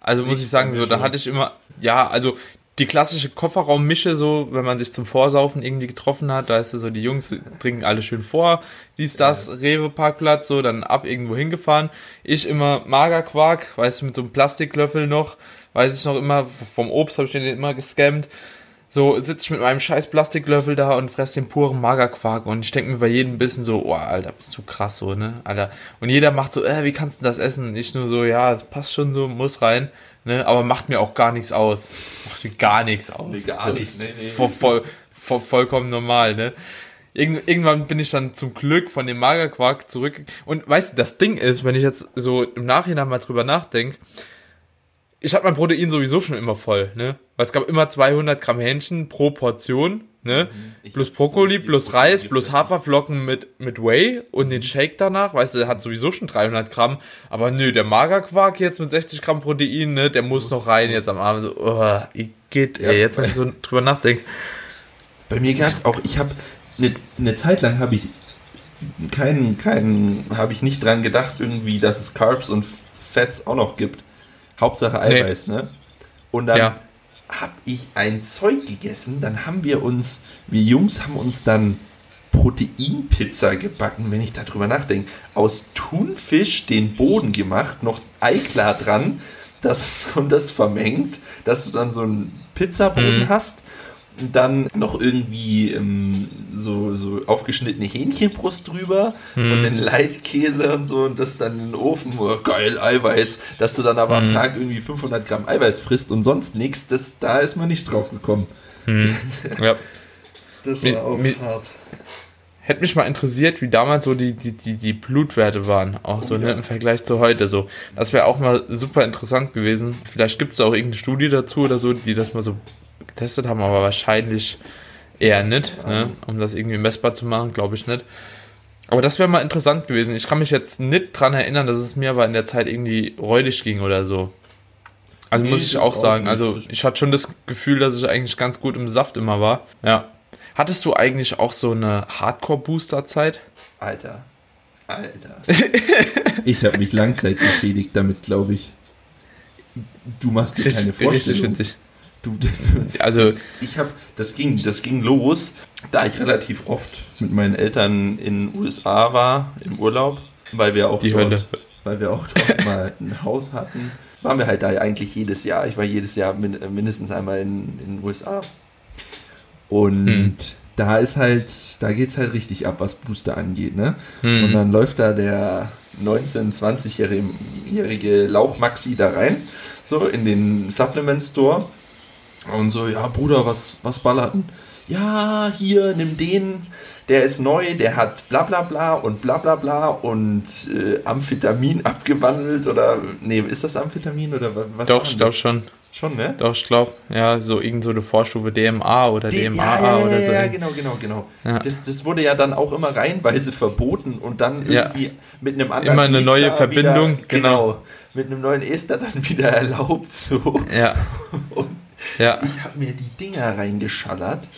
Also muss ich sagen, so, da hatte ich immer, ja, also die klassische Kofferraummische, so, wenn man sich zum Vorsaufen irgendwie getroffen hat, da ist so, die Jungs trinken alle schön vor, dies, das, ja. Rewe-Parkplatz, so, dann ab irgendwo hingefahren. Ich immer Magerquark, weißt du, mit so einem Plastiklöffel noch, weiß ich noch immer, vom Obst habe ich den immer gescammt. So sitze ich mit meinem scheiß Plastiklöffel da und fress den puren Magerquark und ich denke mir bei jedem Bissen so, oh, Alter, bist du krass so, ne, Alter. Und jeder macht so, äh, wie kannst du das essen? Ich nur so, ja, passt schon so, muss rein ne? aber macht mir auch gar nichts aus. Macht mir gar nichts aus. Nee, gar nichts. Nee, nee. Voll, voll, voll, vollkommen normal, ne? irgendwann bin ich dann zum Glück von dem Magerquark zurück. Und weißt du, das Ding ist, wenn ich jetzt so im Nachhinein mal drüber nachdenke, ich hatte mein Protein sowieso schon immer voll, ne? Weil es gab immer 200 Gramm Hähnchen pro Portion ne? Ich plus Brokkoli, plus Reis, plus Haferflocken mit, mit Whey und den Shake danach, weißt du, der hat sowieso schon 300 Gramm, aber nö, der Magerquark jetzt mit 60 Gramm Protein, ne, der muss, muss noch rein muss. jetzt am Abend, so, oh, geht, ja, ey, jetzt wenn ich so drüber nachdenke. Bei mir gab's auch, ich habe eine ne Zeit lang habe ich keinen, keinen, habe ich nicht dran gedacht irgendwie, dass es Carbs und Fats auch noch gibt. Hauptsache Eiweiß, nee. ne? Und dann ja habe ich ein Zeug gegessen. Dann haben wir uns, wir Jungs haben uns dann Proteinpizza gebacken, wenn ich darüber nachdenke. Aus Thunfisch den Boden gemacht, noch Eiklar dran das, und das vermengt, dass du dann so einen Pizzaboden mhm. hast dann noch irgendwie ähm, so, so aufgeschnittene Hähnchenbrust drüber hm. und den Leitkäse und so und das dann in den Ofen, oh, geil, Eiweiß, dass du dann aber hm. am Tag irgendwie 500 Gramm Eiweiß frisst und sonst nichts, das, da ist man nicht drauf gekommen. Hm. Ja. das war auch mi hart. Hätte mich mal interessiert, wie damals so die, die, die, die Blutwerte waren, auch so oh, ne, ja. im Vergleich zu heute. So, das wäre auch mal super interessant gewesen. Vielleicht gibt es auch irgendeine Studie dazu oder so, die das mal so getestet haben, aber wahrscheinlich eher nicht, ne? um das irgendwie messbar zu machen, glaube ich nicht. Aber das wäre mal interessant gewesen. Ich kann mich jetzt nicht dran erinnern, dass es mir aber in der Zeit irgendwie räudig ging oder so. Also nee, muss ich auch sagen. Auch also ich hatte schon das Gefühl, dass ich eigentlich ganz gut im Saft immer war. Ja. Hattest du eigentlich auch so eine Hardcore-Booster-Zeit? Alter. Alter. ich habe mich langzeit geschädigt damit, glaube ich. Du machst dir keine Vorstellung. Richtig witzig. Du, also ich habe, das ging, das ging los, da ich relativ oft mit meinen Eltern in den USA war im Urlaub, weil wir auch die dort, Hölle. weil wir auch dort mal ein Haus hatten, waren wir halt da eigentlich jedes Jahr. Ich war jedes Jahr mindestens einmal in, in den USA und hm. da ist halt, da geht's halt richtig ab, was Booster angeht, ne? Hm. Und dann läuft da der 19, 20-jährige Lauch Maxi da rein, so in den Supplement Store und so, ja, Bruder, was, was ballerten? Ja, hier, nimm den, der ist neu, der hat bla bla bla und bla bla bla und äh, Amphetamin abgewandelt oder, nee, ist das Amphetamin oder was? Doch, ich glaube schon. Schon, ne? Doch, ich glaube, ja, so irgend so eine Vorstufe DMA oder D DMAA ja, ja, oder so. Ja, genau, genau, genau. Ja. Das, das wurde ja dann auch immer reihenweise verboten und dann irgendwie mit einem anderen Immer eine Ester neue Verbindung, wieder, genau. genau. Mit einem neuen Ester dann wieder erlaubt, so. Ja. Und ja. Ich habe mir die Dinger reingeschallert.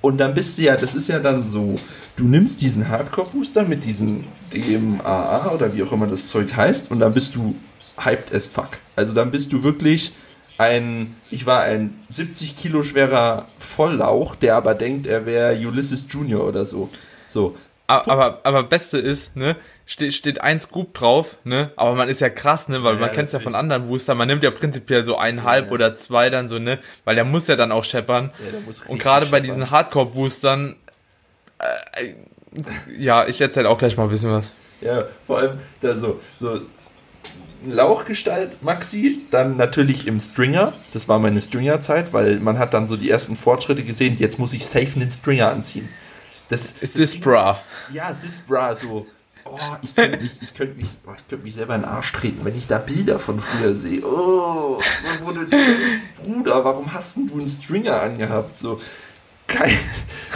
Und dann bist du ja, das ist ja dann so, du nimmst diesen Hardcore-Booster mit diesem DMAA oder wie auch immer das Zeug heißt und dann bist du hyped as fuck. Also dann bist du wirklich ein, ich war ein 70 Kilo schwerer Volllauch, der aber denkt, er wäre Ulysses Junior oder so. So. Aber, aber, aber Beste ist, ne, steht, steht ein Scoop drauf, ne? Aber man ist ja krass, ne? Weil ja, man kennt es ja von anderen Boostern. Man nimmt ja prinzipiell so eineinhalb ja, ja. oder zwei dann so, ne? Weil der muss ja dann auch scheppern. Und gerade bei diesen Hardcore-Boostern, äh, ja, ich erzähle auch gleich mal ein bisschen was. Ja, vor allem da so, so Lauchgestalt Maxi, dann natürlich im Stringer. Das war meine Stringer-Zeit, weil man hat dann so die ersten Fortschritte gesehen. Jetzt muss ich safe einen Stringer anziehen. Das ist das Bra. Ja, das Bra so oh, ich könnte mich, ich könnte mich, oh, ich könnte mich selber in den Arsch treten, wenn ich da Bilder von früher sehe. Oh, so wurde Bruder, warum hast denn du einen Stringer angehabt? So, kein,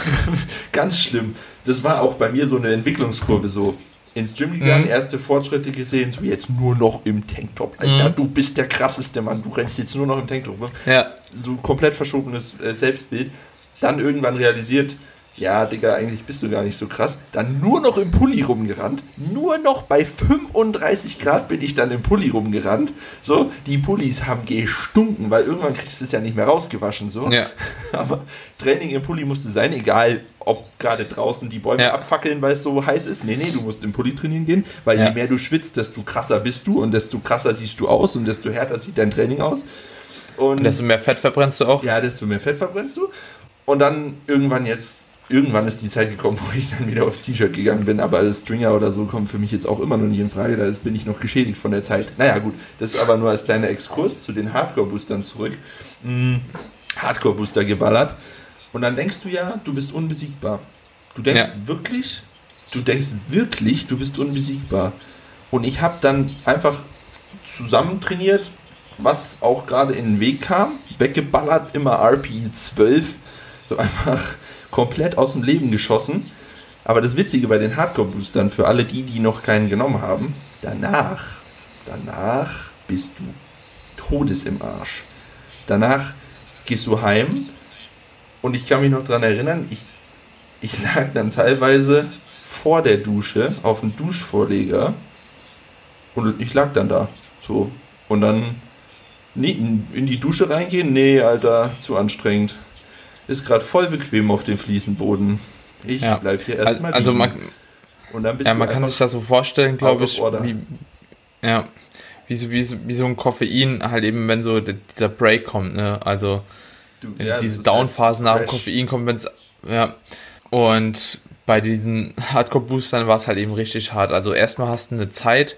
ganz schlimm. Das war auch bei mir so eine Entwicklungskurve so. Ins Gym gegangen, mhm. erste Fortschritte gesehen, so jetzt nur noch im Tanktop. Alter, mhm. du bist der krasseste Mann, du rennst jetzt nur noch im Tanktop. Ne? Ja. So komplett verschobenes äh, Selbstbild. Dann irgendwann realisiert, ja, Digga, eigentlich bist du gar nicht so krass. Dann nur noch im Pulli rumgerannt. Nur noch bei 35 Grad bin ich dann im Pulli rumgerannt. So, die Pullis haben gestunken, weil irgendwann kriegst du es ja nicht mehr rausgewaschen. So. Ja. Aber Training im Pulli musste sein, egal ob gerade draußen die Bäume ja. abfackeln, weil es so heiß ist. Nee, nee, du musst im Pulli trainieren gehen, weil ja. je mehr du schwitzt, desto krasser bist du und desto krasser siehst du aus und desto härter sieht dein Training aus. Und, und desto mehr Fett verbrennst du auch. Ja, desto mehr Fett verbrennst du. Und dann irgendwann jetzt irgendwann ist die Zeit gekommen, wo ich dann wieder aufs T-Shirt gegangen bin, aber als Stringer oder so kommt für mich jetzt auch immer noch nicht in Frage, da bin ich noch geschädigt von der Zeit. Naja gut, das ist aber nur als kleiner Exkurs zu den Hardcore-Boostern zurück. Hm, Hardcore-Booster geballert und dann denkst du ja, du bist unbesiegbar. Du denkst ja. wirklich, du denkst wirklich, du bist unbesiegbar. Und ich habe dann einfach zusammen trainiert, was auch gerade in den Weg kam, weggeballert, immer RP 12, so einfach komplett aus dem Leben geschossen. Aber das Witzige bei den Hardcore-Boostern, für alle die, die noch keinen genommen haben, danach, danach bist du Todes im Arsch. Danach gehst du heim und ich kann mich noch daran erinnern, ich, ich lag dann teilweise vor der Dusche auf dem Duschvorleger und ich lag dann da. So. Und dann Nee, in die Dusche reingehen? Nee, Alter, zu anstrengend. Ist gerade voll bequem auf dem Fliesenboden. Ich ja. bleib hier erstmal Also man, und dann bist ja, man kann sich das so vorstellen, glaube ich, wie, ja, wie so, wie, so, wie so ein Koffein halt eben, wenn so dieser Break kommt, ne? Also du, ja, diese Downphase halt nach dem Koffein kommt, wenn es, ja. Und bei diesen Hardcore-Boostern war es halt eben richtig hart. Also erstmal hast du eine Zeit,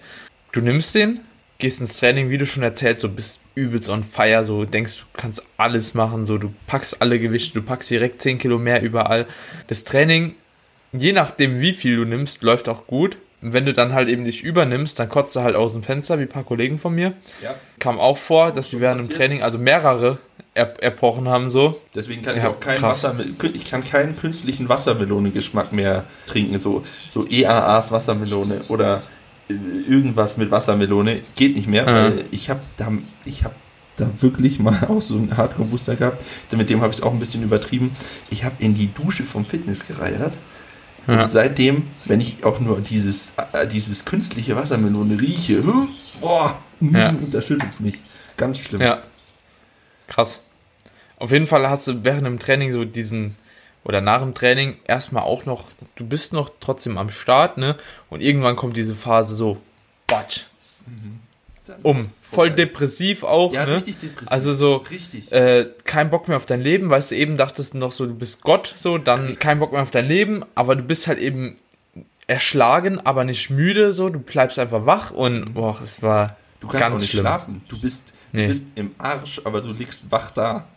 du nimmst den, gehst ins Training, wie du schon erzählt, so bist übelst on fire, so denkst, du kannst alles machen, so du packst alle Gewichte, du packst direkt 10 Kilo mehr überall. Das Training, je nachdem wie viel du nimmst, läuft auch gut. Und wenn du dann halt eben dich übernimmst, dann kotzt du halt aus dem Fenster, wie ein paar Kollegen von mir. Ja. Kam auch vor, dass sie während dem Training, also mehrere er, erbrochen haben so. Deswegen kann ja, ich auch keinen Wasser, ich kann keinen künstlichen Wassermelone-Geschmack mehr trinken, so, so EAAs Wassermelone oder irgendwas mit Wassermelone geht nicht mehr, ja. weil ich habe da, ich habe da wirklich mal auch so einen Hardcore-Booster gehabt. Mit dem habe ich es auch ein bisschen übertrieben. Ich habe in die Dusche vom Fitness gereiert. Ja. Und seitdem, wenn ich auch nur dieses, äh, dieses künstliche Wassermelone rieche, boah, ja. da schüttelt es mich. Ganz schlimm. Ja. Krass. Auf jeden Fall hast du während dem Training so diesen, oder nach dem Training erstmal auch noch, du bist noch trotzdem am Start, ne? Und irgendwann kommt diese Phase so, batsch. Mhm. Um. Voll depressiv auch, ja, ne? Richtig depressiv. Also so, äh, kein Bock mehr auf dein Leben, weißt du, eben dachtest du noch so, du bist Gott, so, dann kein Bock mehr auf dein Leben, aber du bist halt eben erschlagen, aber nicht müde, so, du bleibst einfach wach und, mhm. boah, es war du kannst ganz auch nicht schlimm. schlafen. Du bist, nee. du bist im Arsch, aber du liegst wach da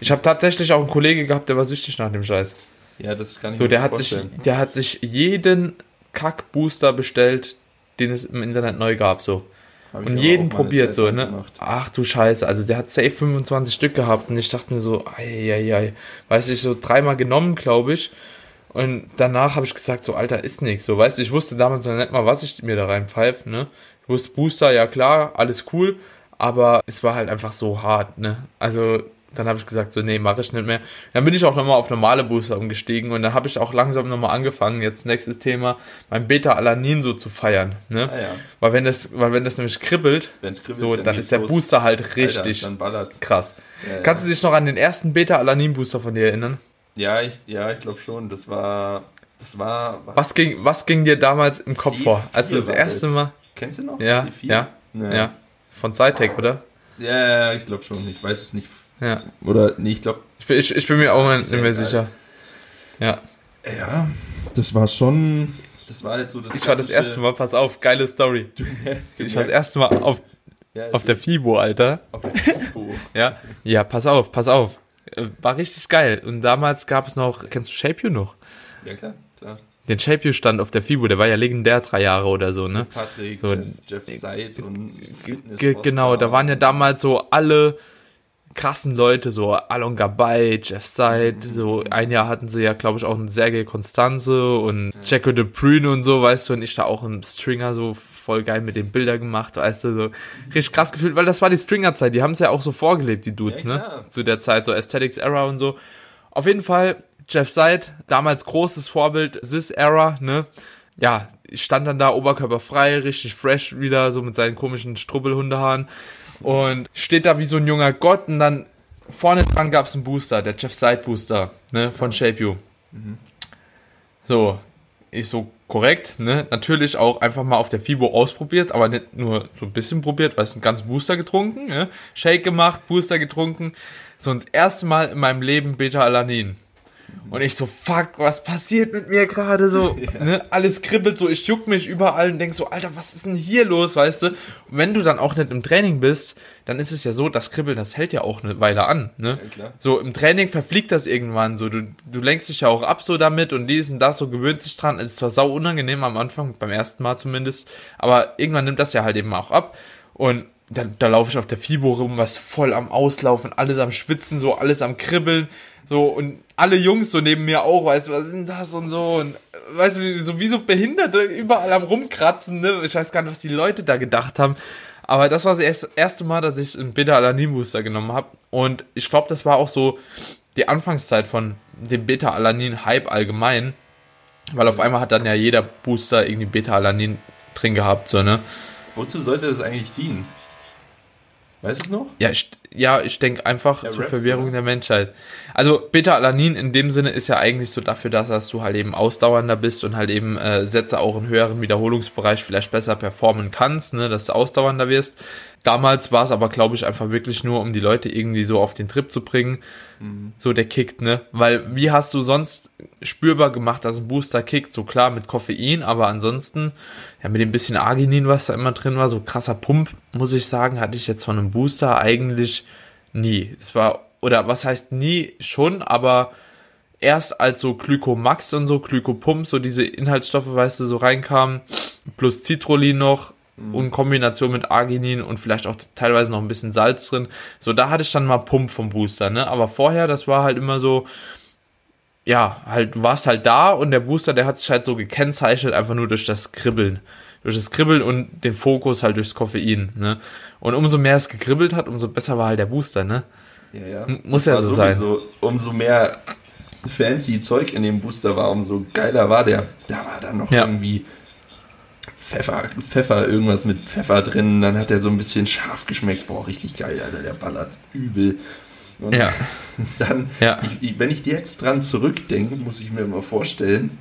ich habe tatsächlich auch einen Kollege gehabt, der war süchtig nach dem Scheiß. Ja, das kann ich so, der hat sich, Der hat sich jeden Kack-Booster bestellt, den es im Internet neu gab, so. Hab und jeden probiert, so, ne? Gemacht. Ach du Scheiße, also der hat safe 25 Stück gehabt und ich dachte mir so, ei, ei, ei. Weiß ich, so dreimal genommen, glaube ich. Und danach habe ich gesagt, so, Alter, ist nichts. So, weißt du, ich wusste damals noch nicht mal, was ich mir da reinpfeife, ne? Ich wusste Booster, ja klar, alles cool, aber es war halt einfach so hart, ne? Also, dann habe ich gesagt, so, nee, mache ich nicht mehr. Dann bin ich auch nochmal auf normale Booster umgestiegen und dann habe ich auch langsam nochmal angefangen, jetzt nächstes Thema, mein Beta-Alanin so zu feiern. Ne? Ah, ja. Weil wenn das, weil wenn das nämlich kribbelt, kribbelt so, dann, dann ist der los. Booster halt richtig Alter, krass. Ja, Kannst du dich noch an den ersten Beta-Alanin-Booster von dir erinnern? Ja, ich, ja, ich glaube schon. Das war. Das war. Was ging, was ging dir damals im Kopf vor? Als du das erste Mal. Kennst du noch? Ja, ja, ja, ja. Von Cytec, oder? Ja, ich glaube schon. Ich weiß es nicht ja. Oder, nee, ich glaube. Ich bin, ich, ich bin mir auch nicht mehr sicher. Ja. Ja, das war schon. Das war halt so das Ich war das erste Mal, pass auf, geile Story. Du, du ich war das erste Mal auf, ja, auf der FIBO, Alter. Auf der FIBO? ja, ja, pass auf, pass auf. Äh, war richtig geil. Und damals gab es noch, kennst du Shape You noch? Ja, klar, klar. Den Shape stand auf der FIBO, der war ja legendär drei Jahre oder so, ne? Patrick, so, Jeff, Jeff Seid und Genau, da waren ja damals so alle krassen Leute, so Alon Gabay, Jeff Seid, so ein Jahr hatten sie ja, glaube ich, auch einen Sergei Constanze und Jacko de Prune und so, weißt du, und ich da auch einen Stringer so voll geil mit den Bildern gemacht, weißt du, so richtig krass gefühlt, weil das war die Stringer-Zeit, die haben es ja auch so vorgelebt, die Dudes, ja, ne? Zu der Zeit, so Aesthetics Era und so. Auf jeden Fall, Jeff Seid, damals großes Vorbild, Sis Era, ne? Ja, stand dann da oberkörperfrei, richtig fresh wieder, so mit seinen komischen Strubbelhundehaaren und steht da wie so ein junger Gott und dann vorne dran gab es einen Booster, der Jeff Side Booster, ne, von Shape You. Mhm. So, ich so korrekt, ne? Natürlich auch einfach mal auf der FIBO ausprobiert, aber nicht nur so ein bisschen probiert, weil es ein ganzen Booster getrunken, ne? Shake gemacht, Booster getrunken. So das erste Mal in meinem Leben Beta-Alanin. Und ich so, fuck, was passiert mit mir gerade so? Ja. Ne? Alles kribbelt so, ich juck mich überall und denk so, Alter, was ist denn hier los, weißt du? Und wenn du dann auch nicht im Training bist, dann ist es ja so, das Kribbeln, das hält ja auch eine Weile an, ne? Ja, so, im Training verfliegt das irgendwann so, du, du lenkst dich ja auch ab so damit und dies und das, so gewöhnt sich dran. Es ist zwar sau unangenehm am Anfang, beim ersten Mal zumindest, aber irgendwann nimmt das ja halt eben auch ab und da, da laufe ich auf der FIBO rum, was voll am Auslaufen, alles am Schwitzen, so alles am Kribbeln so, und alle Jungs so neben mir auch, weißt du, was ist denn das und so. Und weißt du, so wie so Behinderte überall am rumkratzen, ne? Ich weiß gar nicht, was die Leute da gedacht haben. Aber das war das erste Mal, dass ich einen Beta-Alanin Booster genommen habe. Und ich glaube, das war auch so die Anfangszeit von dem Beta-Alanin Hype allgemein. Weil auf einmal hat dann ja jeder Booster irgendwie Beta-Alanin drin gehabt, so, ne? Wozu sollte das eigentlich dienen? Weißt du es noch? Ja, ich, ja, ich denke einfach ja, zur Raps, Verwirrung ja. der Menschheit. Also Beta-Alanin in dem Sinne ist ja eigentlich so dafür, dass, dass du halt eben ausdauernder bist und halt eben äh, Sätze auch in höheren Wiederholungsbereich vielleicht besser performen kannst, ne, dass du ausdauernder wirst. Damals war es aber, glaube ich, einfach wirklich nur, um die Leute irgendwie so auf den Trip zu bringen. Mhm. So der kickt, ne? Weil wie hast du sonst spürbar gemacht, dass ein Booster kickt? So klar mit Koffein, aber ansonsten, ja, mit dem bisschen Arginin, was da immer drin war, so krasser Pump, muss ich sagen, hatte ich jetzt von einem Booster eigentlich nie. Es war, oder was heißt nie schon, aber erst als so Glycomax und so, Glykopump, so diese Inhaltsstoffe, weißt du, so reinkamen, plus Citrullin noch. Und Kombination mit Arginin und vielleicht auch teilweise noch ein bisschen Salz drin. So, da hatte ich dann mal Pump vom Booster, ne? Aber vorher, das war halt immer so, ja, halt, du warst halt da und der Booster, der hat sich halt so gekennzeichnet, einfach nur durch das Kribbeln. Durch das Kribbeln und den Fokus halt durchs Koffein, ne? Und umso mehr es gekribbelt hat, umso besser war halt der Booster, ne? Ja, ja. Muss das ja so sein. Umso mehr fancy Zeug in dem Booster war, umso geiler war der. Da war dann noch ja. irgendwie Pfeffer, Pfeffer, irgendwas mit Pfeffer drin. Dann hat er so ein bisschen scharf geschmeckt. Boah, richtig geil, Alter, der ballert übel. Und ja. dann, ja. Ich, wenn ich jetzt dran zurückdenke, muss ich mir mal vorstellen,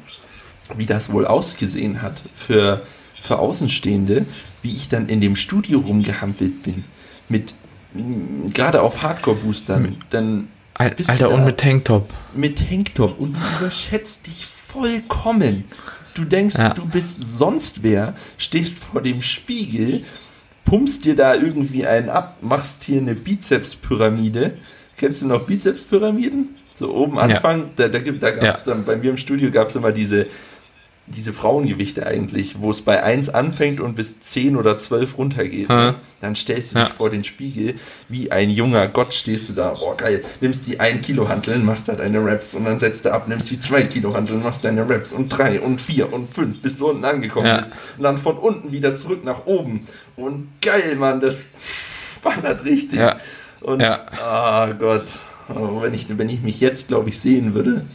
wie das wohl ausgesehen hat für, für Außenstehende, wie ich dann in dem Studio rumgehampelt bin. Mit, gerade auf Hardcore-Boostern. Dann Alter, und mit Tanktop. Mit Tanktop. Und du überschätzt dich vollkommen. Du denkst, ja. du bist sonst wer, stehst vor dem Spiegel, pumpst dir da irgendwie einen ab, machst hier eine Bizepspyramide. Kennst du noch Bizepspyramiden? So oben Anfang, ja. da, da, da gab es ja. dann, bei mir im Studio gab es immer diese diese Frauengewichte eigentlich, wo es bei 1 anfängt und bis 10 oder 12 runtergeht. Ne? Dann stellst du dich vor den Spiegel, wie ein junger Gott stehst du da, oh geil, nimmst die 1 Kilo Hanteln, machst da deine Raps und dann setzt du ab, nimmst die 2 Kilo Hanteln, machst deine Raps und 3 und 4 und 5, bis du unten angekommen ja. bist. Und dann von unten wieder zurück nach oben. Und geil, Mann, das wandert richtig. Ja. Und, ja. oh Gott, oh, wenn, ich, wenn ich mich jetzt, glaube ich, sehen würde,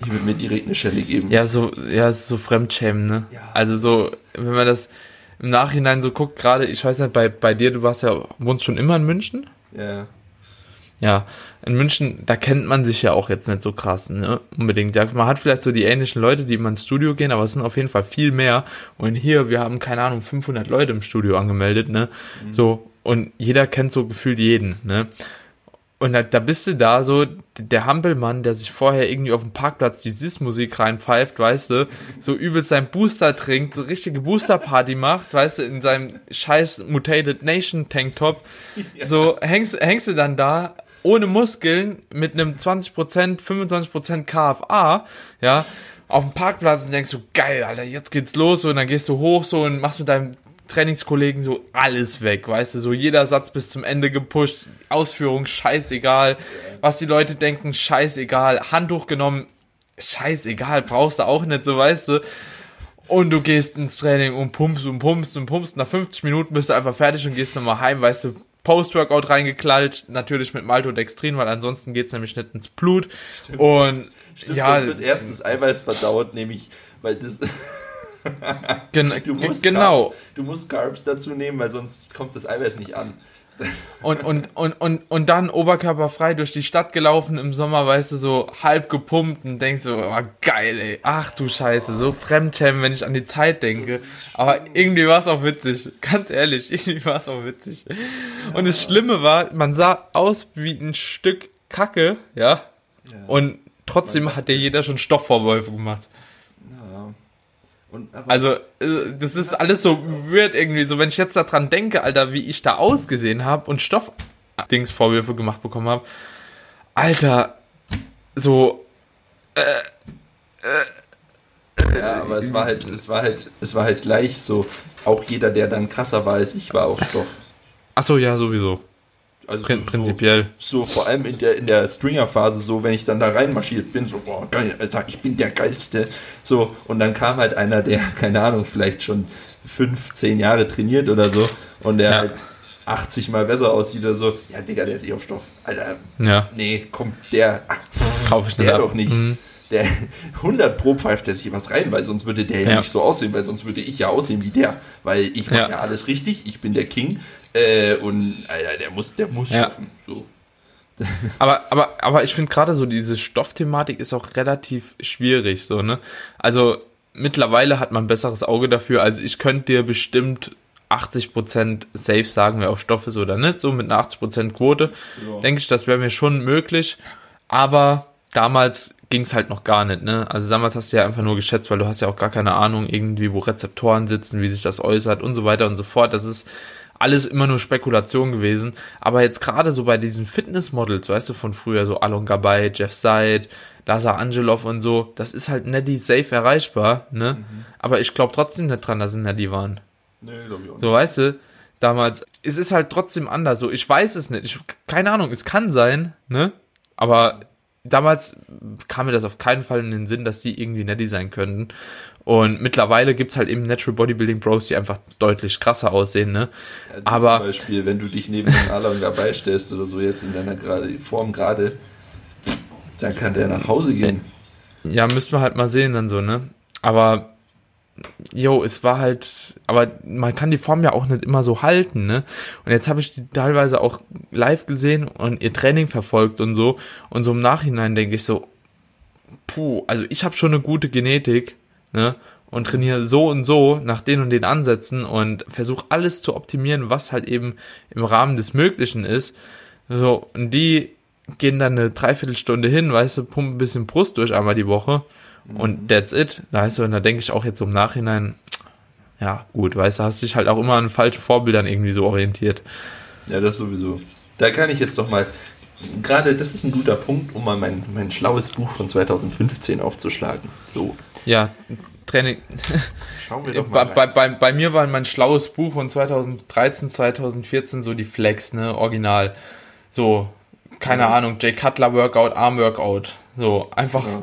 ich würde mir direkt eine Schelle geben. Ja, so, ja, so Fremdschämen, ne? Ja, also so, wenn man das im Nachhinein so guckt, gerade, ich weiß nicht, bei, bei dir, du warst ja, wohnst schon immer in München? Ja. Ja, in München, da kennt man sich ja auch jetzt nicht so krass, ne? Unbedingt. Ja, man hat vielleicht so die ähnlichen Leute, die immer ins Studio gehen, aber es sind auf jeden Fall viel mehr. Und hier, wir haben, keine Ahnung, 500 Leute im Studio angemeldet, ne? Mhm. So, und jeder kennt so gefühlt jeden, ne? Und da, da bist du da so, der Hampelmann, der sich vorher irgendwie auf dem Parkplatz die Sis-Musik reinpfeift, weißt du, so übelst sein Booster trinkt, so richtige Booster-Party macht, weißt du, in seinem scheiß Mutated Nation Tanktop. So hängst, hängst du dann da ohne Muskeln mit einem 20%, 25% KFA, ja, auf dem Parkplatz und denkst du, geil, Alter, jetzt geht's los und dann gehst du hoch so und machst mit deinem Trainingskollegen so alles weg, weißt du, so jeder Satz bis zum Ende gepusht, Ausführung scheißegal, was die Leute denken, scheißegal, Handtuch genommen, scheißegal, brauchst du auch nicht, so weißt du. Und du gehst ins Training und pumpst und pumpst und pumpst. Nach 50 Minuten bist du einfach fertig und gehst nochmal heim, weißt du, Post-Workout reingeklatscht, natürlich mit Maltodextrin, weil ansonsten geht's nämlich nicht ins Blut. Stimmt. Und Stimmt, ja. Das wird erst das Eiweiß verdaut, nämlich, weil das. Gen du musst genau. Carbs, du musst Carbs dazu nehmen, weil sonst kommt das Eiweiß nicht an. und, und, und, und, und dann oberkörperfrei durch die Stadt gelaufen im Sommer, weißt du, so halb gepumpt und denkst so, oh, geil, ey, ach du Scheiße, so Fremdschämen, wenn ich an die Zeit denke. Aber irgendwie war es auch witzig, ganz ehrlich, irgendwie war es auch witzig. Und das Schlimme war, man sah aus wie ein Stück Kacke, ja, und trotzdem hat ja jeder schon Stoffvorwürfe gemacht. Und, also, äh, das ist alles so weird irgendwie. So, wenn ich jetzt daran denke, Alter, wie ich da ausgesehen habe und Stoffdingsvorwürfe gemacht bekommen habe. Alter, so. Äh, äh, ja, aber es war halt, es war halt, es war halt gleich so. Auch jeder, der dann krasser war als ich, war auf Stoff. Ach so, ja, sowieso. Also Prin so, prinzipiell. So, vor allem in der, in der Stringer-Phase, so, wenn ich dann da reinmarschiert bin, so, boah, geil, Alter, ich bin der Geilste. So, und dann kam halt einer, der, keine Ahnung, vielleicht schon fünf, zehn Jahre trainiert oder so, und der ja. halt 80 mal besser aussieht oder so. Ja, Digga, der ist eh auf Stoff. Alter, ja. nee, komm, der, ach, Kauf ich der ab. doch nicht. Mhm. Der 100 Pro pfeift der sich was rein, weil sonst würde der ja, ja, nicht so aussehen, weil sonst würde ich ja aussehen wie der, weil ich mache ja. ja alles richtig, ich bin der King, Äh, und Alter, der muss, der muss ja. schaffen. So. aber, aber, aber ich finde gerade so, diese Stoffthematik ist auch relativ schwierig, so, ne? Also mittlerweile hat man ein besseres Auge dafür. Also ich könnte dir bestimmt 80% safe sagen, wer auf Stoff ist oder nicht, so mit einer 80% Quote. Ja. Denke ich, das wäre mir schon möglich. Aber damals ging es halt noch gar nicht, ne? Also damals hast du ja einfach nur geschätzt, weil du hast ja auch gar keine Ahnung irgendwie, wo Rezeptoren sitzen, wie sich das äußert und so weiter und so fort. Das ist alles immer nur Spekulation gewesen. Aber jetzt gerade so bei diesen Fitnessmodels, weißt du, von früher, so Alon Gabay, Jeff Seid, Lazar Angelov und so, das ist halt Neddy safe erreichbar, ne? Mhm. Aber ich glaube trotzdem nicht dran, dass es Neddy waren. Nee, glaube ich auch nicht. So, weißt du, damals, es ist halt trotzdem anders. So, ich weiß es nicht. Ich, keine Ahnung, es kann sein, ne? Aber damals kam mir das auf keinen Fall in den Sinn, dass die irgendwie Neddy sein könnten. Und mittlerweile gibt es halt eben Natural Bodybuilding Bros, die einfach deutlich krasser aussehen, ne? Ja, Aber. Zum Beispiel, wenn du dich neben den Alon dabei stellst oder so jetzt in deiner Form gerade, dann kann der nach Hause gehen. Ja, müssten wir halt mal sehen dann so, ne? Aber jo, es war halt, aber man kann die Form ja auch nicht immer so halten, ne? Und jetzt habe ich die teilweise auch live gesehen und ihr Training verfolgt und so. Und so im Nachhinein denke ich so, puh, also ich habe schon eine gute Genetik, ne? Und trainiere so und so nach den und den Ansätzen und versuche alles zu optimieren, was halt eben im Rahmen des Möglichen ist. So, und die gehen dann eine Dreiviertelstunde hin, weißt du, pumpen ein bisschen Brust durch einmal die Woche und that's it. Weißt du, und da denke ich auch jetzt im Nachhinein, ja, gut, weißt du, hast dich halt auch immer an falschen Vorbildern irgendwie so orientiert. Ja, das sowieso. Da kann ich jetzt doch mal, gerade das ist ein guter Punkt, um mal mein, mein schlaues Buch von 2015 aufzuschlagen. So. Ja, Training. Schauen wir doch mal bei, bei, bei, mir war mein schlaues Buch von 2013, 2014 so die Flex, ne, original. So, keine ja. Ahnung, Jay Cutler Workout, Arm Workout. So, einfach ja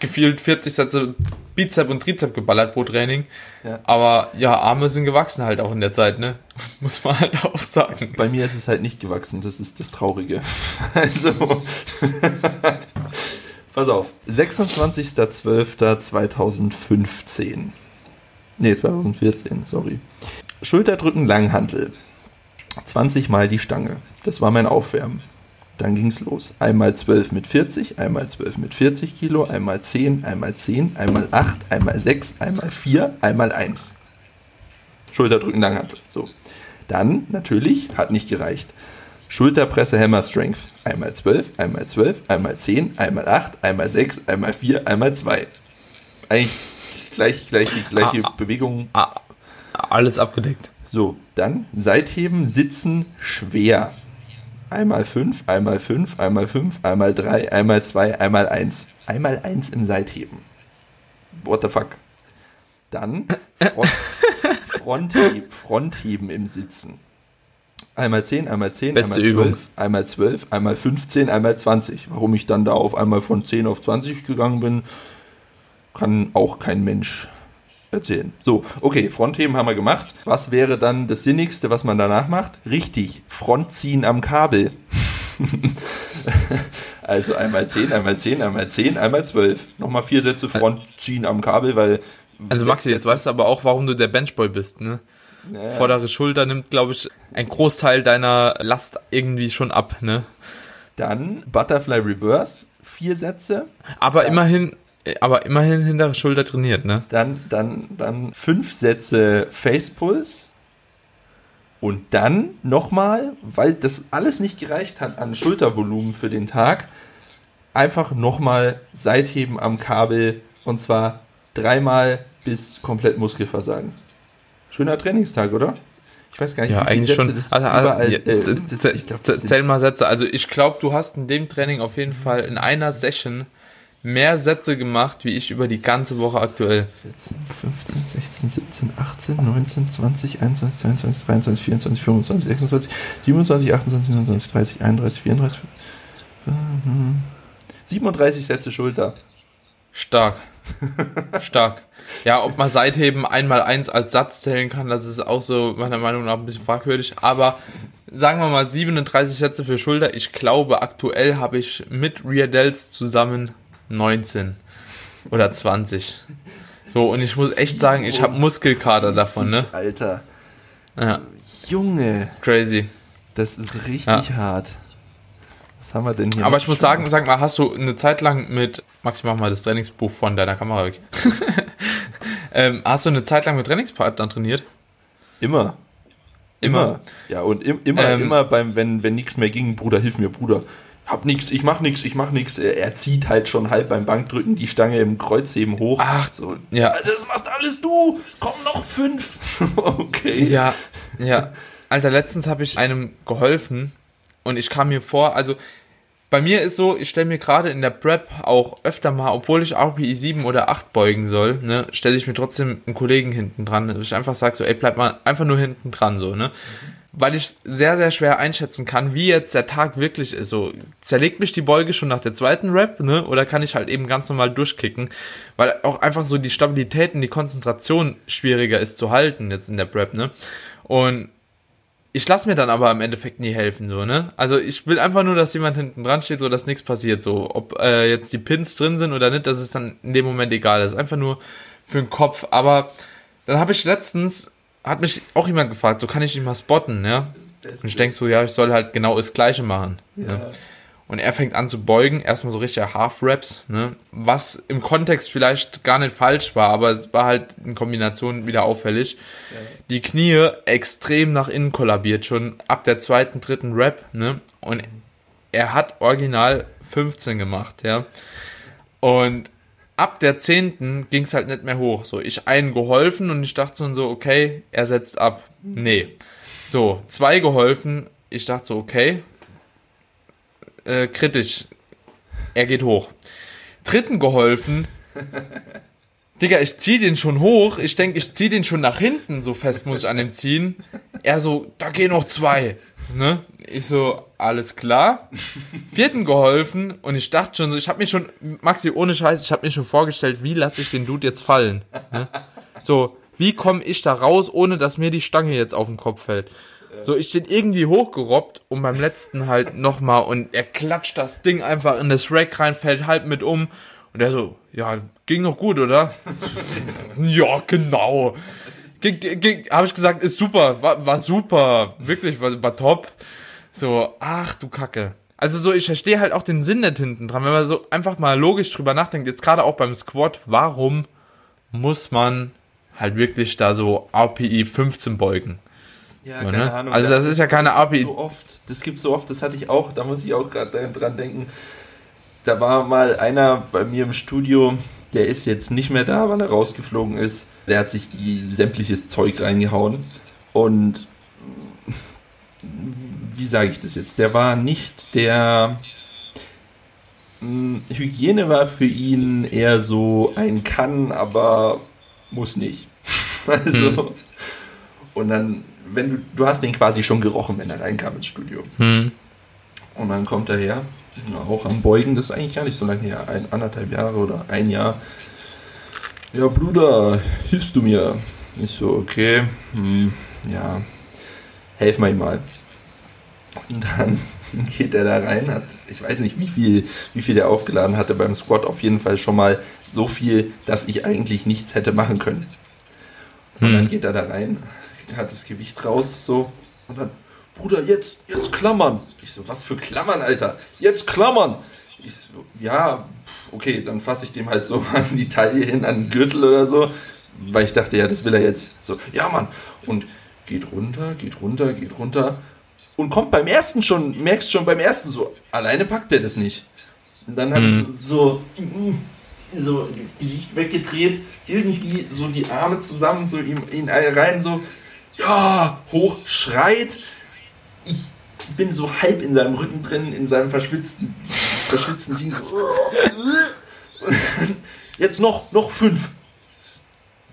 gefühlt 40 Sätze Bizep und Trizep geballert pro Training. Ja. Aber ja, Arme sind gewachsen halt auch in der Zeit, ne? Muss man halt auch sagen. Bei mir ist es halt nicht gewachsen, das ist das Traurige. Also. Pass auf. 26.12.2015. Ne, 2014, sorry. Schulterdrücken Langhantel. 20 mal die Stange. Das war mein Aufwärmen. Dann ging es los. Einmal 12 mit 40, einmal 12 mit 40 Kilo, einmal 10, einmal 10, einmal 8, einmal 6, einmal 4, einmal 1. Schulterdrücken Langhantel. So. Dann, natürlich, hat nicht gereicht. Schulterpresse Hammer Strength. Einmal 12, einmal 12, einmal 10, einmal 8, einmal 6, einmal 4, einmal 2. Eigentlich gleich, gleich die gleiche ah, Bewegung. Ah, alles abgedeckt. So, dann Seitheben, Sitzen, schwer einmal 5, einmal 5, einmal 5, einmal 3, einmal 2, einmal 1. Einmal 1 im Seitheben. What the fuck? Dann Front, Frontheben, Frontheben im Sitzen. Einmal 10, einmal 10, Beste einmal 12, Übung. einmal 12, einmal 15, einmal 20. Warum ich dann da auf einmal von 10 auf 20 gegangen bin, kann auch kein Mensch erzählen. So, okay, Frontheben haben wir gemacht. Was wäre dann das Sinnigste, was man danach macht? Richtig, Frontziehen am Kabel. also einmal 10, einmal 10, einmal 10, einmal 12. Nochmal vier Sätze Frontziehen am Kabel, weil. Also Maxi, jetzt weißt du aber auch, warum du der Benchboy bist, ne? Naja. Vordere Schulter nimmt, glaube ich, ein Großteil deiner Last irgendwie schon ab, ne? Dann Butterfly Reverse, vier Sätze. Aber Dann immerhin, aber immerhin hintere Schulter trainiert, ne? Dann, dann, dann fünf Sätze Facepuls. Und dann nochmal, weil das alles nicht gereicht hat an Schultervolumen für den Tag, einfach nochmal Seitheben am Kabel und zwar dreimal bis komplett Muskelversagen. Schöner Trainingstag, oder? Ich weiß gar nicht, ja, wie eigentlich Sätze schon. Also, also überall, äh, ich glaub, zähl mal Sätze. Also ich glaube, du hast in dem Training auf jeden Fall in einer Session mehr Sätze gemacht, wie ich über die ganze Woche aktuell. 14, 15, 16, 17, 18, 19, 20, 21, 22, 23, 24, 25, 26, 27, 28, 29, 30, 31, 34, 37 Sätze Schulter. Stark. Stark. Ja, ob man Seitheben einmal eins als Satz zählen kann, das ist auch so meiner Meinung nach ein bisschen fragwürdig. Aber sagen wir mal 37 Sätze für Schulter. Ich glaube, aktuell habe ich mit Rear Delts zusammen 19 oder 20. So, und ich muss echt sagen, ich habe Muskelkater davon, ne? Alter. Ja. Junge. Crazy. Das ist richtig ja. hart. Was haben wir denn hier? Aber ich muss sagen, sag mal, hast du eine Zeit lang mit, Max, mach mal das Trainingsbuch von deiner Kamera weg. ähm, hast du eine Zeit lang mit Trainingspartnern trainiert? Immer. Immer. immer. Ja, und im, immer, ähm, immer beim, wenn, wenn nichts mehr ging, Bruder, hilf mir, Bruder. Hab nix, ich mach nix, ich mach nix. Er zieht halt schon halb beim Bankdrücken die Stange im Kreuzheben hoch. Ach, so. Ja. Das machst alles du. Komm noch fünf. okay. Ja, ja. Alter, letztens habe ich einem geholfen, und ich kam mir vor, also bei mir ist so, ich stelle mir gerade in der Prep auch öfter mal, obwohl ich RPI 7 oder 8 beugen soll, ne, stelle ich mir trotzdem einen Kollegen hinten dran, dass ich einfach sage so, ey, bleib mal einfach nur hinten dran, so, ne. Weil ich sehr, sehr schwer einschätzen kann, wie jetzt der Tag wirklich ist. So, zerlegt mich die Beuge schon nach der zweiten Rap, ne? Oder kann ich halt eben ganz normal durchkicken? Weil auch einfach so die Stabilität und die Konzentration schwieriger ist zu halten jetzt in der Prep, ne? Und ich lasse mir dann aber im Endeffekt nie helfen, so, ne? Also ich will einfach nur, dass jemand hinten dran steht, so dass nichts passiert, so. Ob äh, jetzt die Pins drin sind oder nicht, das ist dann in dem Moment egal. Das ist einfach nur für den Kopf. Aber dann habe ich letztens, hat mich auch jemand gefragt, so kann ich ihn mal spotten, ja? Und ich denk so, ja, ich soll halt genau das Gleiche machen. Ja. ja. Und er fängt an zu beugen, erstmal so richtig Half-Raps, ne? was im Kontext vielleicht gar nicht falsch war, aber es war halt in Kombination wieder auffällig. Ja. Die Knie extrem nach innen kollabiert, schon ab der zweiten, dritten Rap, ne? Und er hat original 15 gemacht, ja. Und ab der zehnten ging es halt nicht mehr hoch. So, ich einen geholfen und ich dachte so, okay, er setzt ab. Nee. So, zwei geholfen, ich dachte so, okay, äh, kritisch. Er geht hoch. Dritten geholfen. Digga, ich zieh den schon hoch. Ich denke, ich zieh den schon nach hinten. So fest muss ich an dem ziehen. Er so, da gehen noch zwei. Ne? Ich so, alles klar. Vierten geholfen und ich dachte schon so, ich habe mir schon, Maxi, ohne Scheiß, ich habe mir schon vorgestellt, wie lasse ich den Dude jetzt fallen. Ne? So, wie komme ich da raus, ohne dass mir die Stange jetzt auf den Kopf fällt? So, ich bin irgendwie hochgerobbt und beim letzten halt nochmal und er klatscht das Ding einfach in das Rack rein, fällt halb mit um und er so, ja, ging noch gut, oder? ja, genau. Habe ich gesagt, ist super, war, war super, wirklich, war, war top. So, ach du Kacke. Also so, ich verstehe halt auch den Sinn nicht hinten dran, wenn man so einfach mal logisch drüber nachdenkt, jetzt gerade auch beim Squat, warum muss man halt wirklich da so RPI 15 beugen? Ja, keine ne? Ahnung. Also das, das ist ja keine API. So oft, das gibt so oft, das hatte ich auch, da muss ich auch gerade dran denken. Da war mal einer bei mir im Studio, der ist jetzt nicht mehr da, weil er rausgeflogen ist. Der hat sich sämtliches Zeug reingehauen. Und wie sage ich das jetzt? Der war nicht der. Hm, Hygiene war für ihn eher so ein kann, aber muss nicht. Also. Hm. Und dann wenn du, du hast den quasi schon gerochen, wenn er reinkam ins Studio. Hm. Und dann kommt er her, auch am Beugen, das ist eigentlich gar nicht so lange her, ein, anderthalb Jahre oder ein Jahr. Ja, Bruder, hilfst du mir? Ich so, okay, hm, ja, helf mal ihm mal. Und dann geht er da rein, hat, ich weiß nicht, wie viel, wie viel der aufgeladen hatte beim Squat, auf jeden Fall schon mal so viel, dass ich eigentlich nichts hätte machen können. Und hm. dann geht er da rein, hat das Gewicht raus, so. Und dann, Bruder, jetzt, jetzt klammern. Ich so, was für Klammern, Alter? Jetzt klammern. Ich so, ja, okay, dann fasse ich dem halt so an die Taille hin, an den Gürtel oder so. Weil ich dachte, ja, das will er jetzt. So, ja, Mann. Und geht runter, geht runter, geht runter. Und kommt beim ersten schon, merkst schon beim ersten so, alleine packt er das nicht. Und dann habe mhm. ich so, so, so Gesicht weggedreht, irgendwie so die Arme zusammen, so ihm, ihn rein, so, ja, hoch schreit. Ich bin so halb in seinem Rücken drin, in seinem verschwitzten, verschwitzten Ding. Jetzt noch, noch fünf.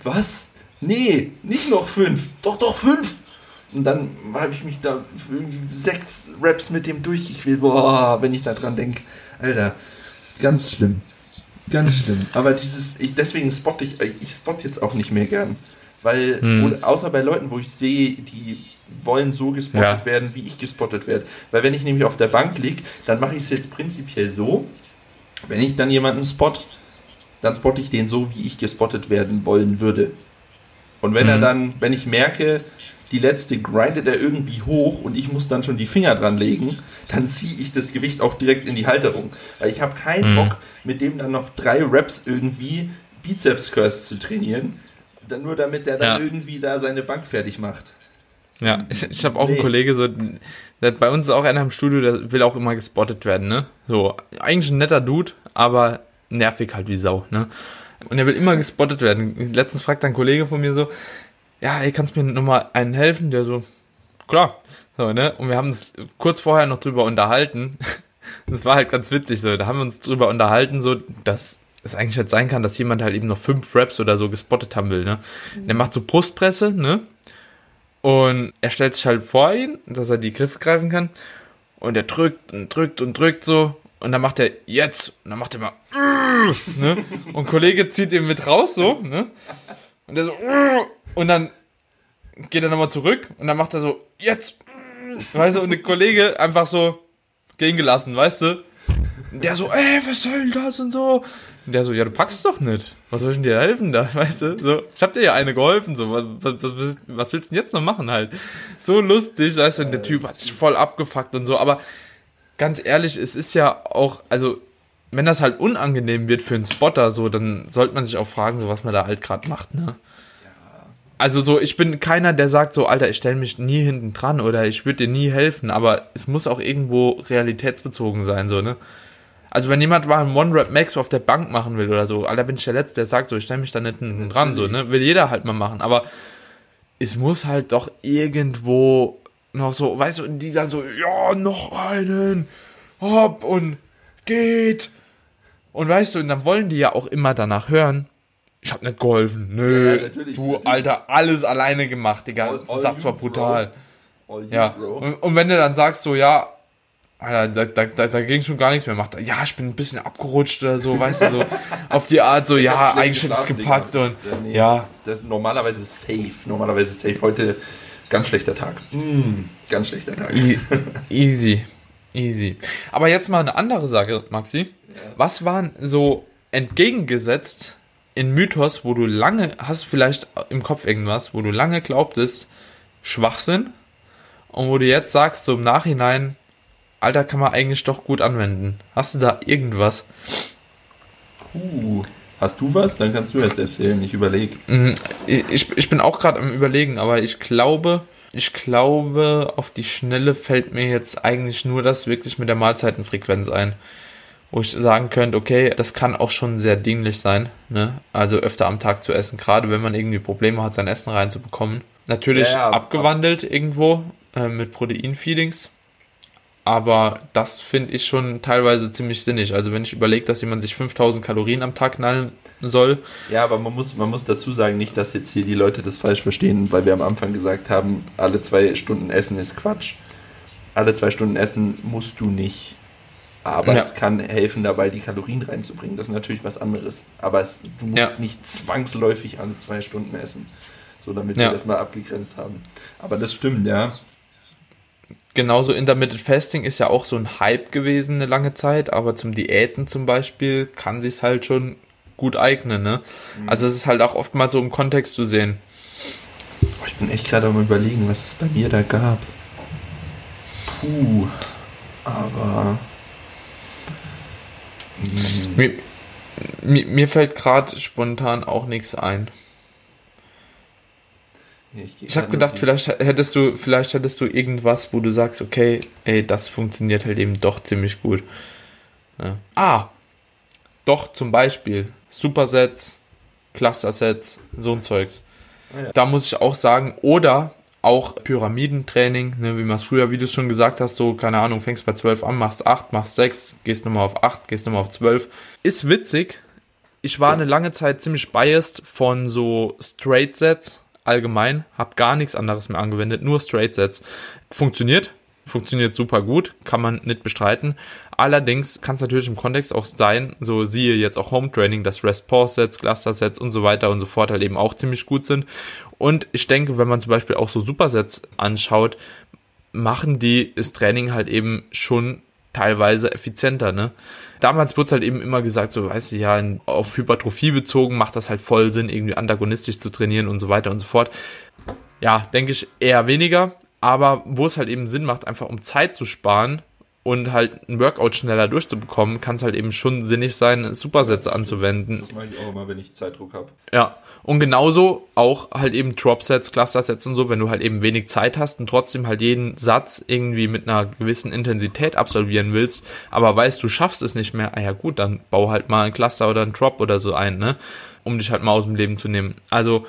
Was? Nee, nicht noch fünf. Doch, doch, fünf. Und dann habe ich mich da sechs Raps mit dem durchgequält. Boah, wenn ich da dran denke. Alter, ganz schlimm. Ganz schlimm. Aber dieses, ich, deswegen spot ich, ich spot jetzt auch nicht mehr gern. Weil, hm. außer bei Leuten, wo ich sehe, die wollen so gespottet ja. werden, wie ich gespottet werde. Weil wenn ich nämlich auf der Bank liege, dann mache ich es jetzt prinzipiell so, wenn ich dann jemanden spot, dann spotte ich den so, wie ich gespottet werden wollen würde. Und wenn hm. er dann, wenn ich merke, die letzte grindet er irgendwie hoch und ich muss dann schon die Finger dran legen, dann ziehe ich das Gewicht auch direkt in die Halterung. Weil ich habe keinen mhm. Bock, mit dem dann noch drei Reps irgendwie Bizeps Curls zu trainieren, nur damit der dann ja. irgendwie da seine Bank fertig macht. Ja, ich, ich habe auch nee. einen Kollege, so, bei uns ist auch einer im Studio, der will auch immer gespottet werden, ne? So, eigentlich ein netter Dude, aber nervig halt wie Sau, ne? Und er will immer gespottet werden. Letztens fragt ein Kollege von mir so, ja, ey, kannst du mir nochmal einen helfen? Der so, klar. So, ne? Und wir haben uns kurz vorher noch drüber unterhalten. Das war halt ganz witzig so. Da haben wir uns drüber unterhalten, so, dass es eigentlich jetzt sein kann, dass jemand halt eben noch fünf Raps oder so gespottet haben will, ne? Mhm. Der macht so Brustpresse, ne? Und er stellt sich halt vor ihn, dass er die Griffe greifen kann. Und er drückt und drückt und drückt so. Und dann macht er jetzt. Und dann macht er mal. ne? Und Kollege zieht ihn mit raus so. Ne? Und er so. Und dann geht er nochmal zurück. Und dann macht er so. Jetzt. Weißt du, und der Kollege einfach so gehen gelassen, weißt du? Und der so, ey, was soll das und so. Und der so, ja, du packst es doch nicht. Was soll ich denn dir helfen da, weißt du? So, ich hab dir ja eine geholfen, so, was, was, was willst du denn jetzt noch machen halt? So lustig, weißt du, und der Typ hat sich voll abgefuckt und so, aber ganz ehrlich, es ist ja auch, also, wenn das halt unangenehm wird für einen Spotter, so, dann sollte man sich auch fragen, so, was man da halt gerade macht, ne? Also so, ich bin keiner, der sagt so, Alter, ich stelle mich nie hinten dran oder ich würde dir nie helfen, aber es muss auch irgendwo realitätsbezogen sein, so, ne? Also wenn jemand mal einen One-Rap-Max auf der Bank machen will oder so, Alter, bin ich der Letzte, der sagt so, ich stelle mich da nicht hinten dran, so, ne? Will jeder halt mal machen, aber es muss halt doch irgendwo noch so, weißt du, die dann so, ja, noch einen, hopp und geht. Und weißt du, und dann wollen die ja auch immer danach hören, ich hab nicht geholfen. Nö, ja, natürlich, du, natürlich. Alter, alles alleine gemacht, Digga. All, all Satz war brutal. ja. Und, und, wenn du dann sagst so, ja, Alter, da, da, da, ging schon gar nichts mehr. Macht, ja, ich bin ein bisschen abgerutscht oder so, weißt du, so auf die Art, so, ja, es gepackt und ja, nee, ja. Das ist normalerweise safe, normalerweise safe. Heute ganz schlechter Tag. Mm, ganz schlechter Tag. E easy, easy. Aber jetzt mal eine andere Sache, Maxi. Ja. Was waren so entgegengesetzt in Mythos, wo du lange, hast vielleicht im Kopf irgendwas, wo du lange glaubtest, Schwachsinn und wo du jetzt sagst, so im Nachhinein, Alter, kann man eigentlich doch gut anwenden. Hast du da irgendwas? Uh, hast du was? Dann kannst du jetzt erzählen. Ich überlege. Mhm, ich, ich bin auch gerade am Überlegen, aber ich glaube, ich glaube, auf die Schnelle fällt mir jetzt eigentlich nur das wirklich mit der Mahlzeitenfrequenz ein. Wo ich sagen könnte, okay, das kann auch schon sehr dienlich sein, ne? Also öfter am Tag zu essen, gerade wenn man irgendwie Probleme hat, sein Essen reinzubekommen. Natürlich ja, ja, abgewandelt ab irgendwo äh, mit Proteinfeedings aber das finde ich schon teilweise ziemlich sinnig. Also wenn ich überlege, dass jemand sich 5000 Kalorien am Tag knallen soll. Ja, aber man muss, man muss dazu sagen, nicht, dass jetzt hier die Leute das falsch verstehen, weil wir am Anfang gesagt haben, alle zwei Stunden Essen ist Quatsch. Alle zwei Stunden Essen musst du nicht. Aber ja. es kann helfen, dabei die Kalorien reinzubringen. Das ist natürlich was anderes. Aber es, du musst ja. nicht zwangsläufig alle zwei Stunden essen. So, damit ja. wir das mal abgegrenzt haben. Aber das stimmt, ja genauso Intermittent Fasting ist ja auch so ein Hype gewesen eine lange Zeit, aber zum Diäten zum Beispiel kann sich halt schon gut eignen, ne? Mhm. Also es ist halt auch oftmals so im Kontext zu sehen. Ich bin echt gerade am überlegen, was es bei mir da gab. Puh, aber mir, mir, mir fällt gerade spontan auch nichts ein. Ich, ich habe gedacht, vielleicht hättest du, vielleicht hättest du irgendwas, wo du sagst, okay, ey, das funktioniert halt eben doch ziemlich gut. Ja. Ah, doch zum Beispiel Supersets, Cluster-Sets, so ein Zeugs. Ah, ja. Da muss ich auch sagen, oder auch Pyramidentraining, ne, wie man es früher, wie du es schon gesagt hast, so, keine Ahnung, fängst bei 12 an, machst 8, machst 6, gehst nochmal auf 8, gehst nochmal auf 12. Ist witzig. Ich war eine lange Zeit ziemlich biased von so Straight Sets, allgemein, habe gar nichts anderes mehr angewendet, nur Straight Sets. Funktioniert, funktioniert super gut, kann man nicht bestreiten. Allerdings kann es natürlich im Kontext auch sein, so siehe jetzt auch Home Training, dass Rest Pause Sets, Cluster Sets und so weiter und so fort halt eben auch ziemlich gut sind. Und ich denke, wenn man zum Beispiel auch so Supersets anschaut, machen die das Training halt eben schon teilweise effizienter, ne? Damals wurde halt eben immer gesagt, so, weißt du, ja, auf Hypertrophie bezogen macht das halt voll Sinn, irgendwie antagonistisch zu trainieren und so weiter und so fort. ja, denke ich eher weniger. Aber wo es halt eben Sinn macht, einfach um Zeit zu sparen und halt ein Workout schneller durchzubekommen, kann es halt eben schon sinnig sein, Supersätze anzuwenden. Das mache ich auch immer, wenn ich Zeitdruck habe. Ja, und genauso auch halt eben Dropsets, Clustersets und so, wenn du halt eben wenig Zeit hast und trotzdem halt jeden Satz irgendwie mit einer gewissen Intensität absolvieren willst, aber weißt, du schaffst es nicht mehr, ah ja gut, dann bau halt mal ein Cluster oder ein Drop oder so ein, ne, um dich halt mal aus dem Leben zu nehmen. Also,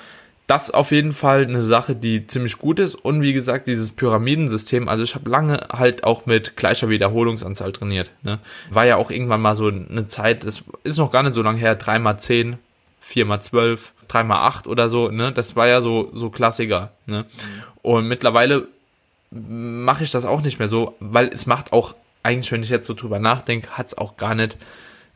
das auf jeden Fall eine Sache, die ziemlich gut ist. Und wie gesagt, dieses Pyramidensystem, also ich habe lange halt auch mit gleicher Wiederholungsanzahl trainiert. Ne? War ja auch irgendwann mal so eine Zeit, es ist noch gar nicht so lange her, 3x10, 4x12, 3x8 oder so, ne? Das war ja so, so Klassiker. Ne? Und mittlerweile mache ich das auch nicht mehr so, weil es macht auch, eigentlich, wenn ich jetzt so drüber nachdenke, hat es auch gar nicht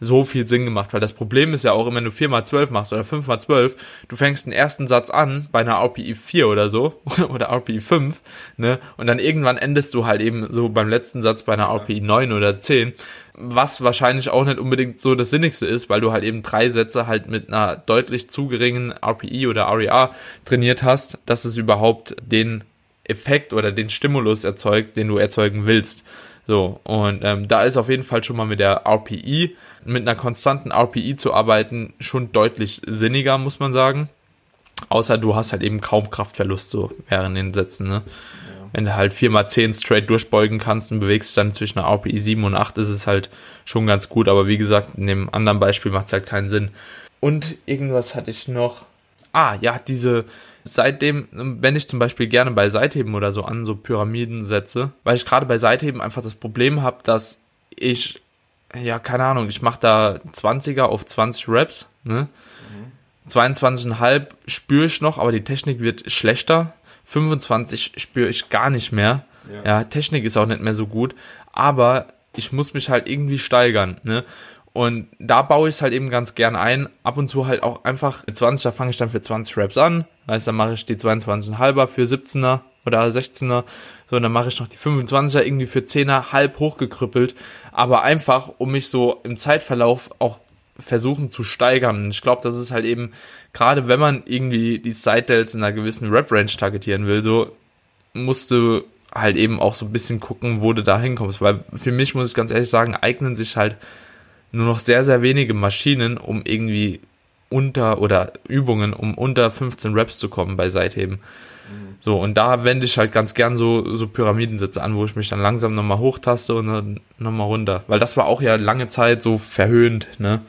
so viel Sinn gemacht, weil das Problem ist ja auch, wenn du 4x12 machst oder 5x12, du fängst den ersten Satz an bei einer RPI 4 oder so oder RPI 5, ne, und dann irgendwann endest du halt eben so beim letzten Satz bei einer RPI 9 oder 10, was wahrscheinlich auch nicht unbedingt so das Sinnigste ist, weil du halt eben drei Sätze halt mit einer deutlich zu geringen RPI oder RER trainiert hast, dass es überhaupt den Effekt oder den Stimulus erzeugt, den du erzeugen willst. So, und ähm, da ist auf jeden Fall schon mal mit der RPI, mit einer konstanten RPI zu arbeiten, schon deutlich sinniger, muss man sagen. Außer du hast halt eben kaum Kraftverlust so während den Sätzen, ne? Ja. Wenn du halt 4x10 straight durchbeugen kannst und bewegst dann zwischen einer RPI 7 und 8, ist es halt schon ganz gut. Aber wie gesagt, in dem anderen Beispiel macht es halt keinen Sinn. Und irgendwas hatte ich noch. Ah, ja, diese, seitdem wenn ich zum Beispiel gerne bei Seitheben oder so an so Pyramiden setze, weil ich gerade bei Seitheben einfach das Problem habe, dass ich, ja, keine Ahnung, ich mache da 20er auf 20 Reps, ne? Mhm. 22,5 spüre ich noch, aber die Technik wird schlechter. 25 spüre ich gar nicht mehr. Ja. ja, Technik ist auch nicht mehr so gut, aber ich muss mich halt irgendwie steigern, ne? Und da baue ich es halt eben ganz gern ein. Ab und zu halt auch einfach mit 20, da fange ich dann für 20 Raps an. Heißt, dann mache ich die 22,5er für 17er oder 16er. So, und dann mache ich noch die 25er irgendwie für 10er halb hochgekrüppelt. Aber einfach, um mich so im Zeitverlauf auch versuchen zu steigern. Und ich glaube, das ist halt eben, gerade wenn man irgendwie die Side-Delts in einer gewissen Rap-Range targetieren will, so musst du halt eben auch so ein bisschen gucken, wo du da hinkommst. Weil für mich, muss ich ganz ehrlich sagen, eignen sich halt nur noch sehr, sehr wenige Maschinen, um irgendwie unter oder Übungen, um unter 15 Reps zu kommen bei Seitheben. Mhm. So, und da wende ich halt ganz gern so, so Pyramidensitze an, wo ich mich dann langsam nochmal hochtaste und dann nochmal runter. Weil das war auch ja lange Zeit so verhöhnt, ne?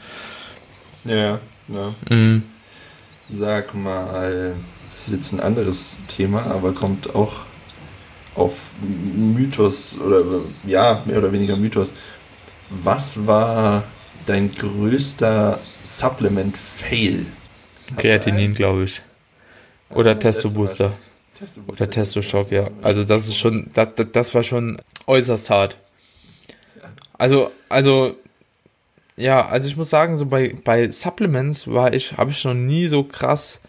Ja, ja. Mhm. Sag mal, das ist jetzt ein anderes Thema, aber kommt auch auf Mythos oder ja, mehr oder weniger Mythos. Was war dein größter Supplement-Fail? Kreatinin, glaube ich. Oder Testo-Booster. Oder Testo-Shock, ja. Also das ist schon, das, das war schon äußerst hart. Also, also, ja, also ich muss sagen, so bei, bei Supplements war ich, habe ich noch nie so krass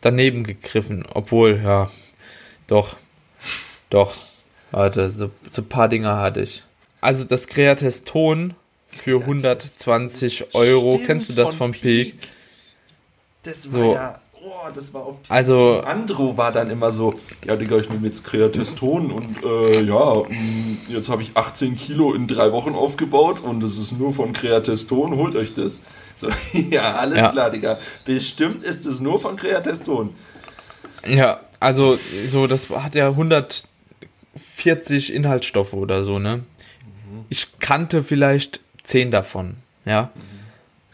daneben gegriffen. Obwohl, ja, doch, doch, warte, so, so ein paar Dinger hatte ich. Also das Kreateston für 120 Euro. Stimmt, Kennst du das vom Peak? Peak? Das war so. ja. Oh, das war auf also, Andro war dann immer so, ja Digga, ich nehme jetzt Kreateston und äh, ja, mm, jetzt habe ich 18 Kilo in drei Wochen aufgebaut und das ist nur von Kreateston, holt euch das. So, ja, alles ja. klar, Digga. Bestimmt ist es nur von Kreateston. Ja, also so, das hat ja 140 Inhaltsstoffe oder so, ne? Ich kannte vielleicht zehn davon, ja.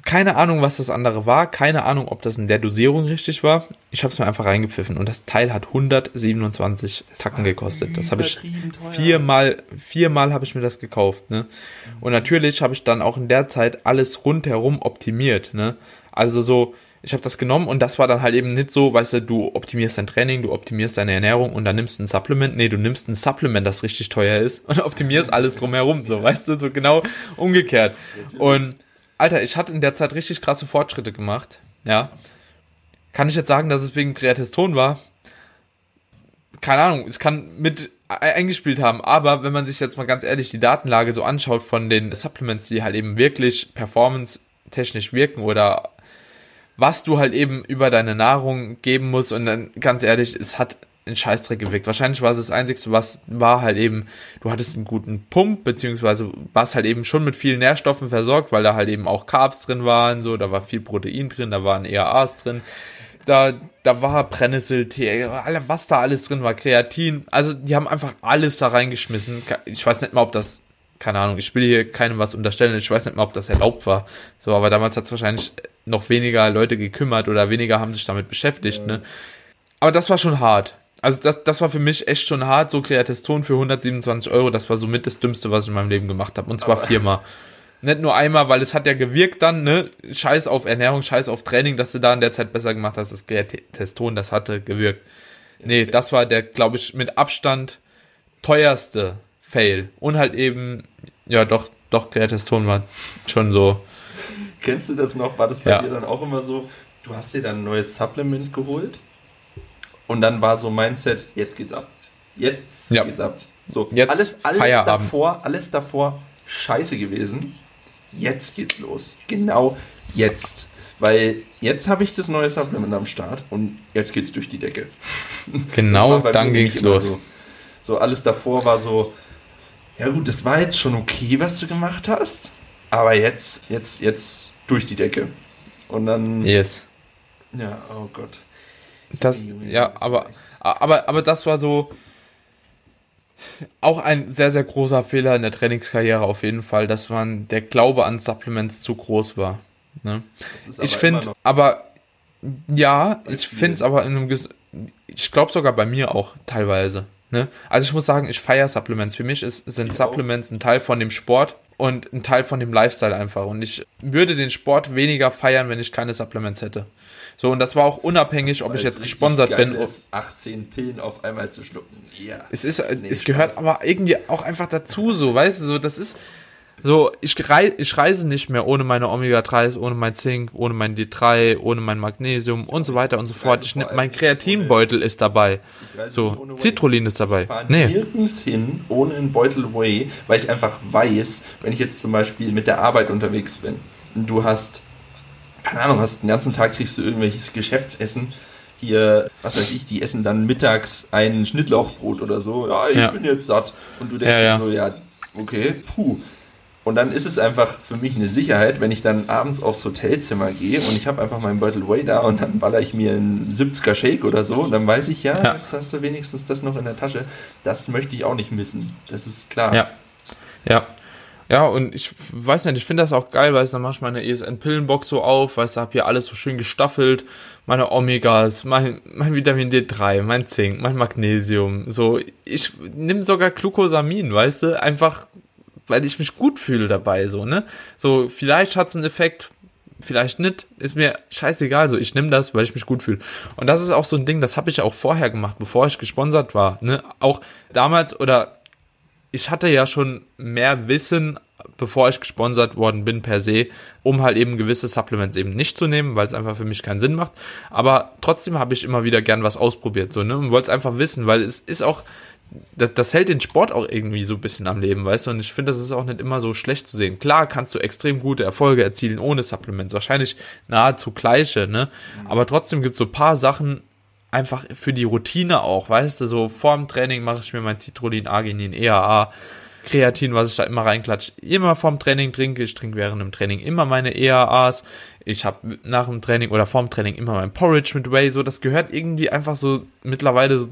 Keine Ahnung, was das andere war, keine Ahnung, ob das in der Dosierung richtig war. Ich habe es mir einfach reingepfiffen und das Teil hat 127 das Tacken gekostet. Das habe ich viermal, viermal habe ich mir das gekauft, ne? Und natürlich habe ich dann auch in der Zeit alles rundherum optimiert, ne? Also so, ich habe das genommen und das war dann halt eben nicht so, weißt du, du optimierst dein Training, du optimierst deine Ernährung und dann nimmst du ein Supplement. Nee, du nimmst ein Supplement, das richtig teuer ist und optimierst alles drumherum, so, weißt du, so genau umgekehrt. Und Alter, ich hatte in der Zeit richtig krasse Fortschritte gemacht, ja. Kann ich jetzt sagen, dass es wegen Kreateston war? Keine Ahnung, es kann mit eingespielt haben, aber wenn man sich jetzt mal ganz ehrlich die Datenlage so anschaut von den Supplements, die halt eben wirklich performance-technisch wirken oder was du halt eben über deine Nahrung geben musst. Und dann ganz ehrlich, es hat ein Scheißdreck gewirkt. Wahrscheinlich war es das Einzige, was war halt eben, du hattest einen guten Pump, beziehungsweise warst halt eben schon mit vielen Nährstoffen versorgt, weil da halt eben auch Carbs drin waren, so, da war viel Protein drin, da waren ERAs drin, da, da war Brennnesseltee, was da alles drin war, Kreatin, also die haben einfach alles da reingeschmissen. Ich weiß nicht mal, ob das, keine Ahnung, ich will hier keinem was unterstellen, ich weiß nicht mal, ob das erlaubt war, so, aber damals hat es wahrscheinlich noch weniger Leute gekümmert oder weniger haben sich damit beschäftigt, ja. ne. Aber das war schon hart. Also das, das war für mich echt schon hart, so Kreatiston für 127 Euro, das war somit das Dümmste, was ich in meinem Leben gemacht habe. Und zwar Aber viermal. Nicht nur einmal, weil es hat ja gewirkt dann, ne? Scheiß auf Ernährung, scheiß auf Training, dass du da in der Zeit besser gemacht hast. Das Kreatiston, das hatte gewirkt. Nee, das war der, glaube ich, mit Abstand teuerste Fail. Und halt eben, ja doch, doch, Kreatiston war schon so. Kennst du das noch? War das bei ja. dir dann auch immer so, du hast dir dann ein neues Supplement geholt und dann war so Mindset, jetzt geht's ab. Jetzt ja. geht's ab. So, jetzt alles, alles davor, alles davor scheiße gewesen. Jetzt geht's los. Genau jetzt. Weil jetzt habe ich das neue Supplement am Start und jetzt geht's durch die Decke. Genau, dann ging's los. So. so, alles davor war so, ja gut, das war jetzt schon okay, was du gemacht hast, aber jetzt, jetzt, jetzt durch die Decke. Und dann. Yes. Ja, oh Gott. Das, ja, aber, aber, aber das war so auch ein sehr, sehr großer Fehler in der Trainingskarriere auf jeden Fall, dass man der Glaube an Supplements zu groß war. Ne? Ich finde, aber ja, ich finde es aber in einem, ich glaube sogar bei mir auch teilweise. Ne? Also ich muss sagen, ich feiere Supplements. Für mich ist, sind ich Supplements auch. ein Teil von dem Sport und ein Teil von dem Lifestyle einfach. Und ich würde den Sport weniger feiern, wenn ich keine Supplements hätte. So, und das war auch unabhängig, ob Weil ich jetzt gesponsert bin. Ist, 18 Pillen auf einmal zu schlucken. Ja. Es ist, nee, es gehört aber irgendwie auch einfach dazu, so, weißt du, so, das ist, so, ich, rei ich reise nicht mehr ohne meine Omega-3s, ohne mein Zink, ohne mein D3, ohne mein Magnesium und so weiter und so fort. Ich, mein Kreatinbeutel ist dabei. So, Citrullin ist dabei. Ich fahre nee. nirgends hin ohne einen Beutel Whey, weil ich einfach weiß, wenn ich jetzt zum Beispiel mit der Arbeit unterwegs bin, und du hast keine Ahnung, hast den ganzen Tag kriegst du irgendwelches Geschäftsessen. Hier, was weiß ich, die essen dann mittags ein Schnittlauchbrot oder so. Ja, ich ja. bin jetzt satt. Und du denkst ja, ja. so, ja, okay, puh. Und dann ist es einfach für mich eine Sicherheit, wenn ich dann abends aufs Hotelzimmer gehe und ich habe einfach meinen Beutel Way da und dann baller ich mir einen 70er Shake oder so und dann weiß ich, ja, ja, jetzt hast du wenigstens das noch in der Tasche. Das möchte ich auch nicht missen. Das ist klar. Ja. Ja, ja, und ich weiß nicht, ich finde das auch geil, weil dann mache ich meine ESN-Pillenbox so auf, weißt du, hab hier alles so schön gestaffelt, meine Omegas, mein, mein Vitamin D3, mein Zink, mein Magnesium, so, ich nehme sogar Glucosamin, weißt du, einfach, weil ich mich gut fühle dabei, so, ne, so, vielleicht hat's einen Effekt, vielleicht nicht, ist mir scheißegal, so, ich nehme das, weil ich mich gut fühle. Und das ist auch so ein Ding, das habe ich auch vorher gemacht, bevor ich gesponsert war, ne, auch damals oder ich hatte ja schon mehr Wissen, bevor ich gesponsert worden bin per se, um halt eben gewisse Supplements eben nicht zu nehmen, weil es einfach für mich keinen Sinn macht. Aber trotzdem habe ich immer wieder gern was ausprobiert, so, ne? Und wollte es einfach wissen, weil es ist auch, das, das hält den Sport auch irgendwie so ein bisschen am Leben, weißt du? Und ich finde, das ist auch nicht immer so schlecht zu sehen. Klar kannst du extrem gute Erfolge erzielen ohne Supplements, wahrscheinlich nahezu gleiche, ne? Aber trotzdem gibt es so paar Sachen, einfach für die Routine auch, weißt du, so vorm Training mache ich mir mein Citrullin, Arginin, EAA, Kreatin, was ich da immer reinklatsche, immer vorm Training trinke. Ich trinke während dem Training immer meine EAAs. Ich habe nach dem Training oder vorm Training immer mein Porridge mit Whey. So, das gehört irgendwie einfach so mittlerweile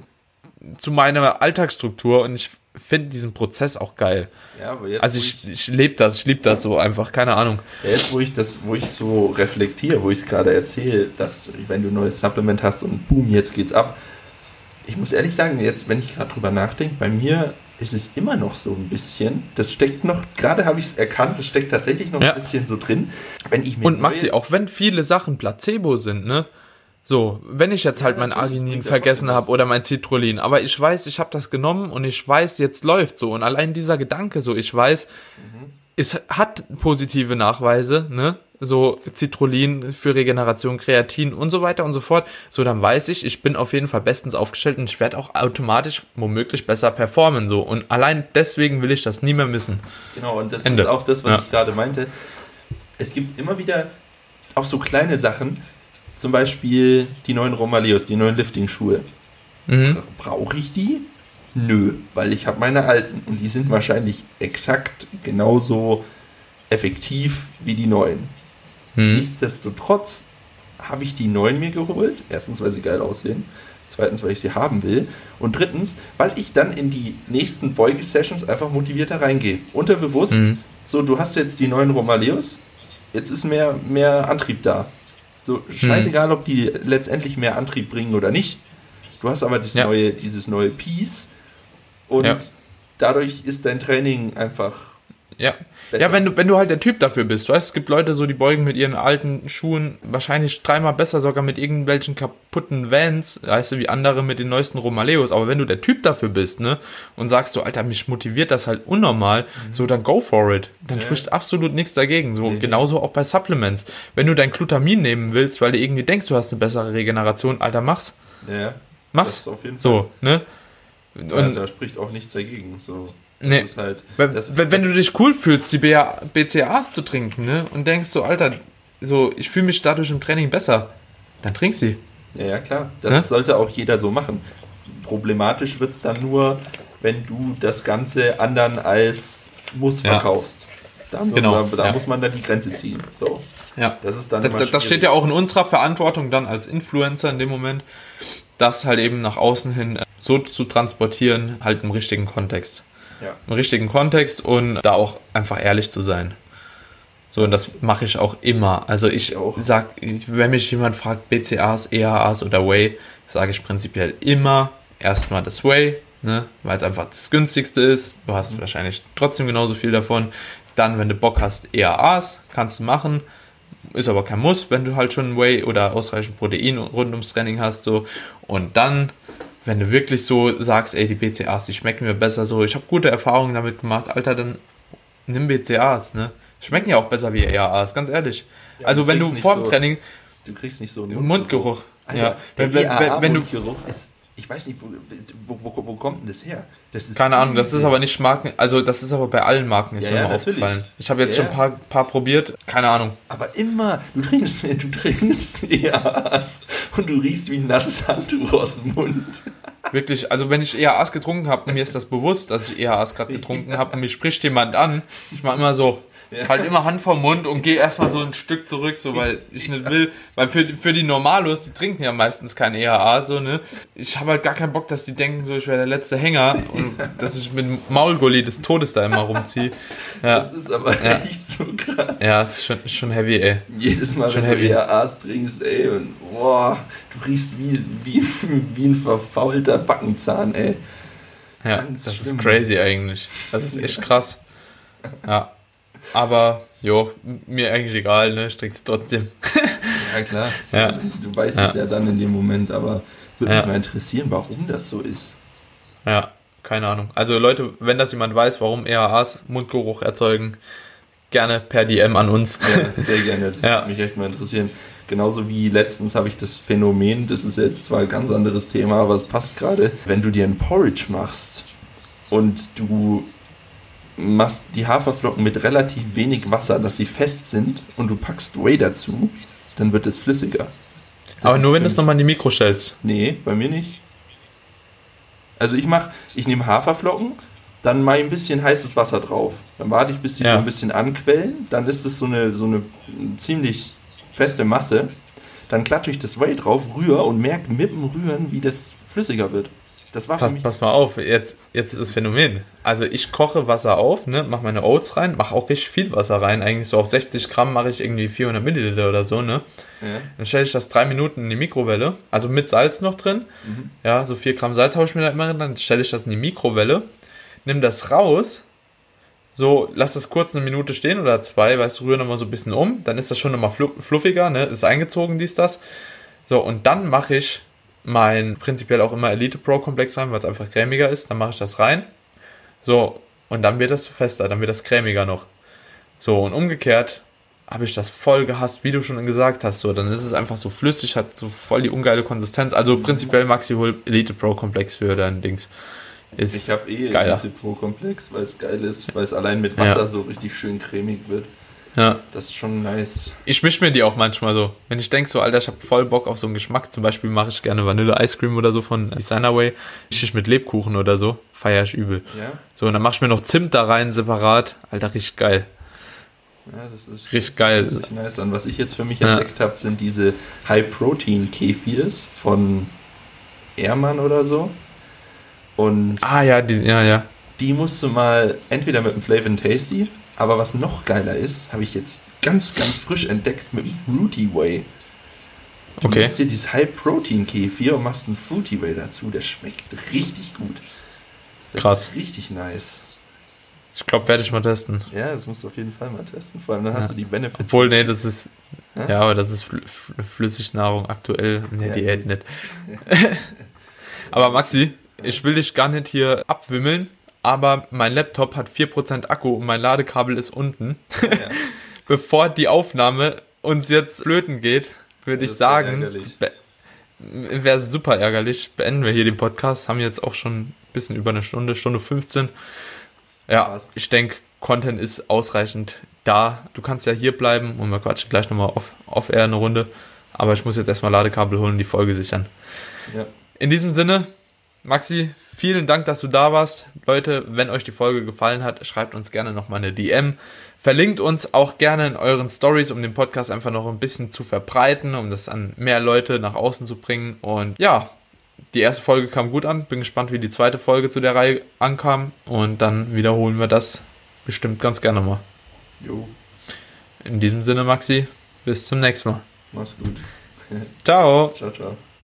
zu meiner Alltagsstruktur und ich finde diesen Prozess auch geil. Ja, aber jetzt, also ich, ich, ich lebe das, ich liebe das so einfach, keine Ahnung. Jetzt, wo ich das, wo ich so reflektiere, wo ich es gerade erzähle, dass wenn du ein neues Supplement hast und boom, jetzt geht's ab. Ich muss ehrlich sagen, jetzt, wenn ich gerade drüber nachdenke, bei mir ist es immer noch so ein bisschen. Das steckt noch, gerade habe ich es erkannt, das steckt tatsächlich noch ja. ein bisschen so drin. Wenn ich mir Und Maxi, auch wenn viele Sachen Placebo sind, ne? So, wenn ich jetzt halt ja, mein Arginin vergessen habe oder mein Citrullin, aber ich weiß, ich habe das genommen und ich weiß, jetzt läuft so und allein dieser Gedanke so, ich weiß, mhm. es hat positive Nachweise, ne? So Citrullin für Regeneration, Kreatin und so weiter und so fort. So, dann weiß ich, ich bin auf jeden Fall bestens aufgestellt und ich werde auch automatisch womöglich besser performen. So, und allein deswegen will ich das nie mehr missen. Genau, und das Ende. ist auch das, was ja. ich gerade meinte. Es gibt immer wieder auch so kleine Sachen, zum Beispiel die neuen Romaleos, die neuen Lifting-Schuhe. Mhm. Brauche ich die? Nö, weil ich habe meine alten und die sind wahrscheinlich exakt genauso effektiv wie die neuen. Mhm. Nichtsdestotrotz habe ich die neuen mir geholt. Erstens, weil sie geil aussehen. Zweitens, weil ich sie haben will. Und drittens, weil ich dann in die nächsten Beuge-Sessions einfach motivierter reingehe. Unterbewusst, mhm. so, du hast jetzt die neuen Romaleos, jetzt ist mehr, mehr Antrieb da. So, scheißegal, mhm. ob die letztendlich mehr Antrieb bringen oder nicht. Du hast aber ja. neue, dieses neue Piece und ja. dadurch ist dein Training einfach ja. Besser. Ja, wenn du, wenn du halt der Typ dafür bist, weißt es gibt Leute so, die beugen mit ihren alten Schuhen wahrscheinlich dreimal besser, sogar mit irgendwelchen kaputten Vans, weißt du, wie andere mit den neuesten Romaleos. Aber wenn du der Typ dafür bist, ne, und sagst so, Alter, mich motiviert das halt unnormal, mhm. so, dann go for it. Dann ja. spricht absolut nichts dagegen. So, nee. genauso auch bei Supplements. Wenn du dein Glutamin nehmen willst, weil du irgendwie denkst, du hast eine bessere Regeneration, Alter, mach's. Ja. Mach's. auf jeden Fall. So, ne? Und, ja, da spricht auch nichts dagegen, so. Nee. Halt, wenn, das, wenn, wenn du dich cool fühlst, die BCAAs zu trinken, ne, und denkst so, Alter, so, ich fühle mich dadurch im Training besser, dann trink sie. Ja, ja, klar. Das ne? sollte auch jeder so machen. Problematisch wird es dann nur, wenn du das Ganze anderen als Muss verkaufst. Ja. Dann, genau. Da, da ja. muss man dann die Grenze ziehen. So. Ja. Das ist dann. Das, das steht ja auch in unserer Verantwortung dann als Influencer in dem Moment, das halt eben nach außen hin so zu transportieren, halt im richtigen Kontext ja. im richtigen Kontext und da auch einfach ehrlich zu sein. So, und das mache ich auch immer. Also ich, ich sag, wenn mich jemand fragt, BCAs, EAAs oder Whey, sage ich prinzipiell immer erstmal das Whey, ne, weil es einfach das günstigste ist. Du hast mhm. wahrscheinlich trotzdem genauso viel davon. Dann, wenn du Bock hast, EAAs, kannst du machen. Ist aber kein Muss, wenn du halt schon Whey oder ausreichend Protein rund ums Training hast, so. Und dann wenn du wirklich so sagst, ey, die BCAs, die schmecken mir besser so, ich habe gute Erfahrungen damit gemacht, Alter, dann nimm BCAs, ne? Schmecken ja auch besser wie EAAs, ganz ehrlich. Ja, also wenn du vor dem so, Training... Du kriegst nicht so einen Mundgeruch. Mundgeruch. Alter, ja, wenn, wenn, wenn, wenn du... Ist ich weiß nicht, wo, wo, wo, kommt denn das her? Das Keine Ahnung, das ist aber nicht Marken, also das ist aber bei allen Marken, ist ja, mir ja, mal aufgefallen. Ich habe jetzt ja, schon ein paar, paar probiert, keine Ahnung. Aber immer, du trinkst, du trinkst EAAs und du riechst wie ein nasses Handtuch aus dem Mund. Wirklich, also wenn ich EAAs getrunken habe, mir ist das bewusst, dass ich EAAs gerade getrunken habe und mir spricht jemand an, ich mache immer so, ja. Halt immer Hand vom Mund und geh erstmal so ein Stück zurück, so weil ich nicht will, weil für, für die Normalos, die trinken ja meistens kein EHA, so, ne? Ich habe halt gar keinen Bock, dass die denken, so ich wäre der letzte Hänger und dass ich mit Maulgulli des Todes da immer rumziehe. Ja. Das ist aber ja. echt so krass. Ja, es ist schon, schon heavy, ey. Jedes Mal, schon wenn heavy. du EHAs trinkst, ey, und boah, du riechst wie, wie, wie ein verfaulter Backenzahn, ey. Ja, Ganz das schlimm. ist crazy eigentlich. Das ist echt krass. Ja. Aber, jo, mir eigentlich egal, ne? Es trotzdem. ja, klar. Ja. Du weißt ja. es ja dann in dem Moment, aber würde ja. mich mal interessieren, warum das so ist. Ja, keine Ahnung. Also Leute, wenn das jemand weiß, warum EAAs Mundgeruch erzeugen, gerne per DM an uns. Ja, sehr gerne. Das würde mich echt mal interessieren. Genauso wie letztens habe ich das Phänomen, das ist jetzt zwar ein ganz anderes Thema, aber es passt gerade, wenn du dir ein Porridge machst und du machst die Haferflocken mit relativ wenig Wasser, dass sie fest sind und du packst Whey dazu, dann wird es flüssiger. Das Aber nur wenn du es nochmal in die Mikro stellst. Nee, bei mir nicht. Also ich mache, ich nehme Haferflocken, dann mache ich ein bisschen heißes Wasser drauf. Dann warte ich, bis die ja. so ein bisschen anquellen. Dann ist es so eine, so eine ziemlich feste Masse. Dann klatsche ich das Whey drauf, rühre und merke mit dem Rühren, wie das flüssiger wird. Das war pass, pass mal auf, jetzt, jetzt ist das Phänomen. Also ich koche Wasser auf, ne, mache meine Oats rein, mache auch richtig viel Wasser rein. Eigentlich so auf 60 Gramm mache ich irgendwie 400 Milliliter oder so, ne. Ja. Dann stelle ich das drei Minuten in die Mikrowelle, also mit Salz noch drin. Mhm. Ja, so 4 Gramm Salz habe ich mir da immer drin. Dann stelle ich das in die Mikrowelle, nimm das raus, so, lass das kurz eine Minute stehen oder zwei, weißt du, rühre nochmal so ein bisschen um. Dann ist das schon nochmal fluffiger, ne, ist eingezogen, dies, das. So, und dann mache ich mein prinzipiell auch immer Elite Pro Komplex rein, weil es einfach cremiger ist. Dann mache ich das rein. So, und dann wird das fester, dann wird das cremiger noch. So, und umgekehrt habe ich das voll gehasst, wie du schon gesagt hast. So, dann ist es einfach so flüssig, hat so voll die ungeile Konsistenz. Also prinzipiell Maxi hol Elite Pro Komplex für dein Dings. Ist ich habe eh geiler. Elite Pro Komplex, weil es geil ist, weil es allein mit Wasser ja. so richtig schön cremig wird. Ja. Das ist schon nice. Ich misch mir die auch manchmal so. Wenn ich denke so, Alter, ich habe voll Bock auf so einen Geschmack. Zum Beispiel mache ich gerne Vanille Ice Cream oder so von Designerway. Ich ich mit Lebkuchen oder so. Feier ich übel. Ja? So, und dann mach ich mir noch Zimt da rein, separat. Alter, richtig geil. Ja, das ist Richtig geil. Das sich nice an. Was ich jetzt für mich Ja. entdeckt habe, sind diese High-Protein-Kefirs von Ehrmann oder so. Und Ah ja, die, ja, ja. die musst du mal entweder mit dem Flavor and Tasty, aber was noch geiler ist, habe ich jetzt ganz, ganz frisch entdeckt mit dem Fruity Way. Du Okay. machst dir dieses High-Protein-Kefir und machst einen Fruity Way dazu. Der schmeckt richtig gut. Das Krass. ist richtig nice. Ich glaube, werde ich mal testen. Ja, das musst du auf jeden Fall mal testen. Vor allem dann hast Ja. du die Benefits. Obwohl, nee, das ist. Ja? Ja, aber das ist Fl Fl Flüssignahrung aktuell der Ja, Diät nicht. aber Maxi, ich will dich gar nicht hier abwimmeln, aber mein Laptop hat 4% Akku und mein Ladekabel ist unten. Ja. Bevor die Aufnahme uns jetzt flöten geht, würde ich Das wär sagen, wäre super ärgerlich. Beenden wir hier den Podcast. Haben jetzt auch schon ein bisschen über eine Stunde, Stunde 15. Ja, Passt. ich denke, Content ist ausreichend da. Du kannst ja hier bleiben und wir quatschen gleich nochmal off, off air eine Runde. Aber ich muss jetzt erstmal Ladekabel holen und die Folge sichern. Ja. In diesem Sinne, Maxi, vielen Dank, dass du da warst. Leute, wenn euch die Folge gefallen hat, schreibt uns gerne nochmal eine DM. Verlinkt uns auch gerne in euren Stories, um den Podcast einfach noch ein bisschen zu verbreiten, um das an mehr Leute nach außen zu bringen. Und ja, die erste Folge kam gut an. Bin gespannt, wie die zweite Folge zu der Reihe ankam. Und dann wiederholen wir das bestimmt ganz gerne mal. Jo, In diesem Sinne, Maxi, bis zum nächsten Mal. mach's gut. Ciao. ciao, ciao.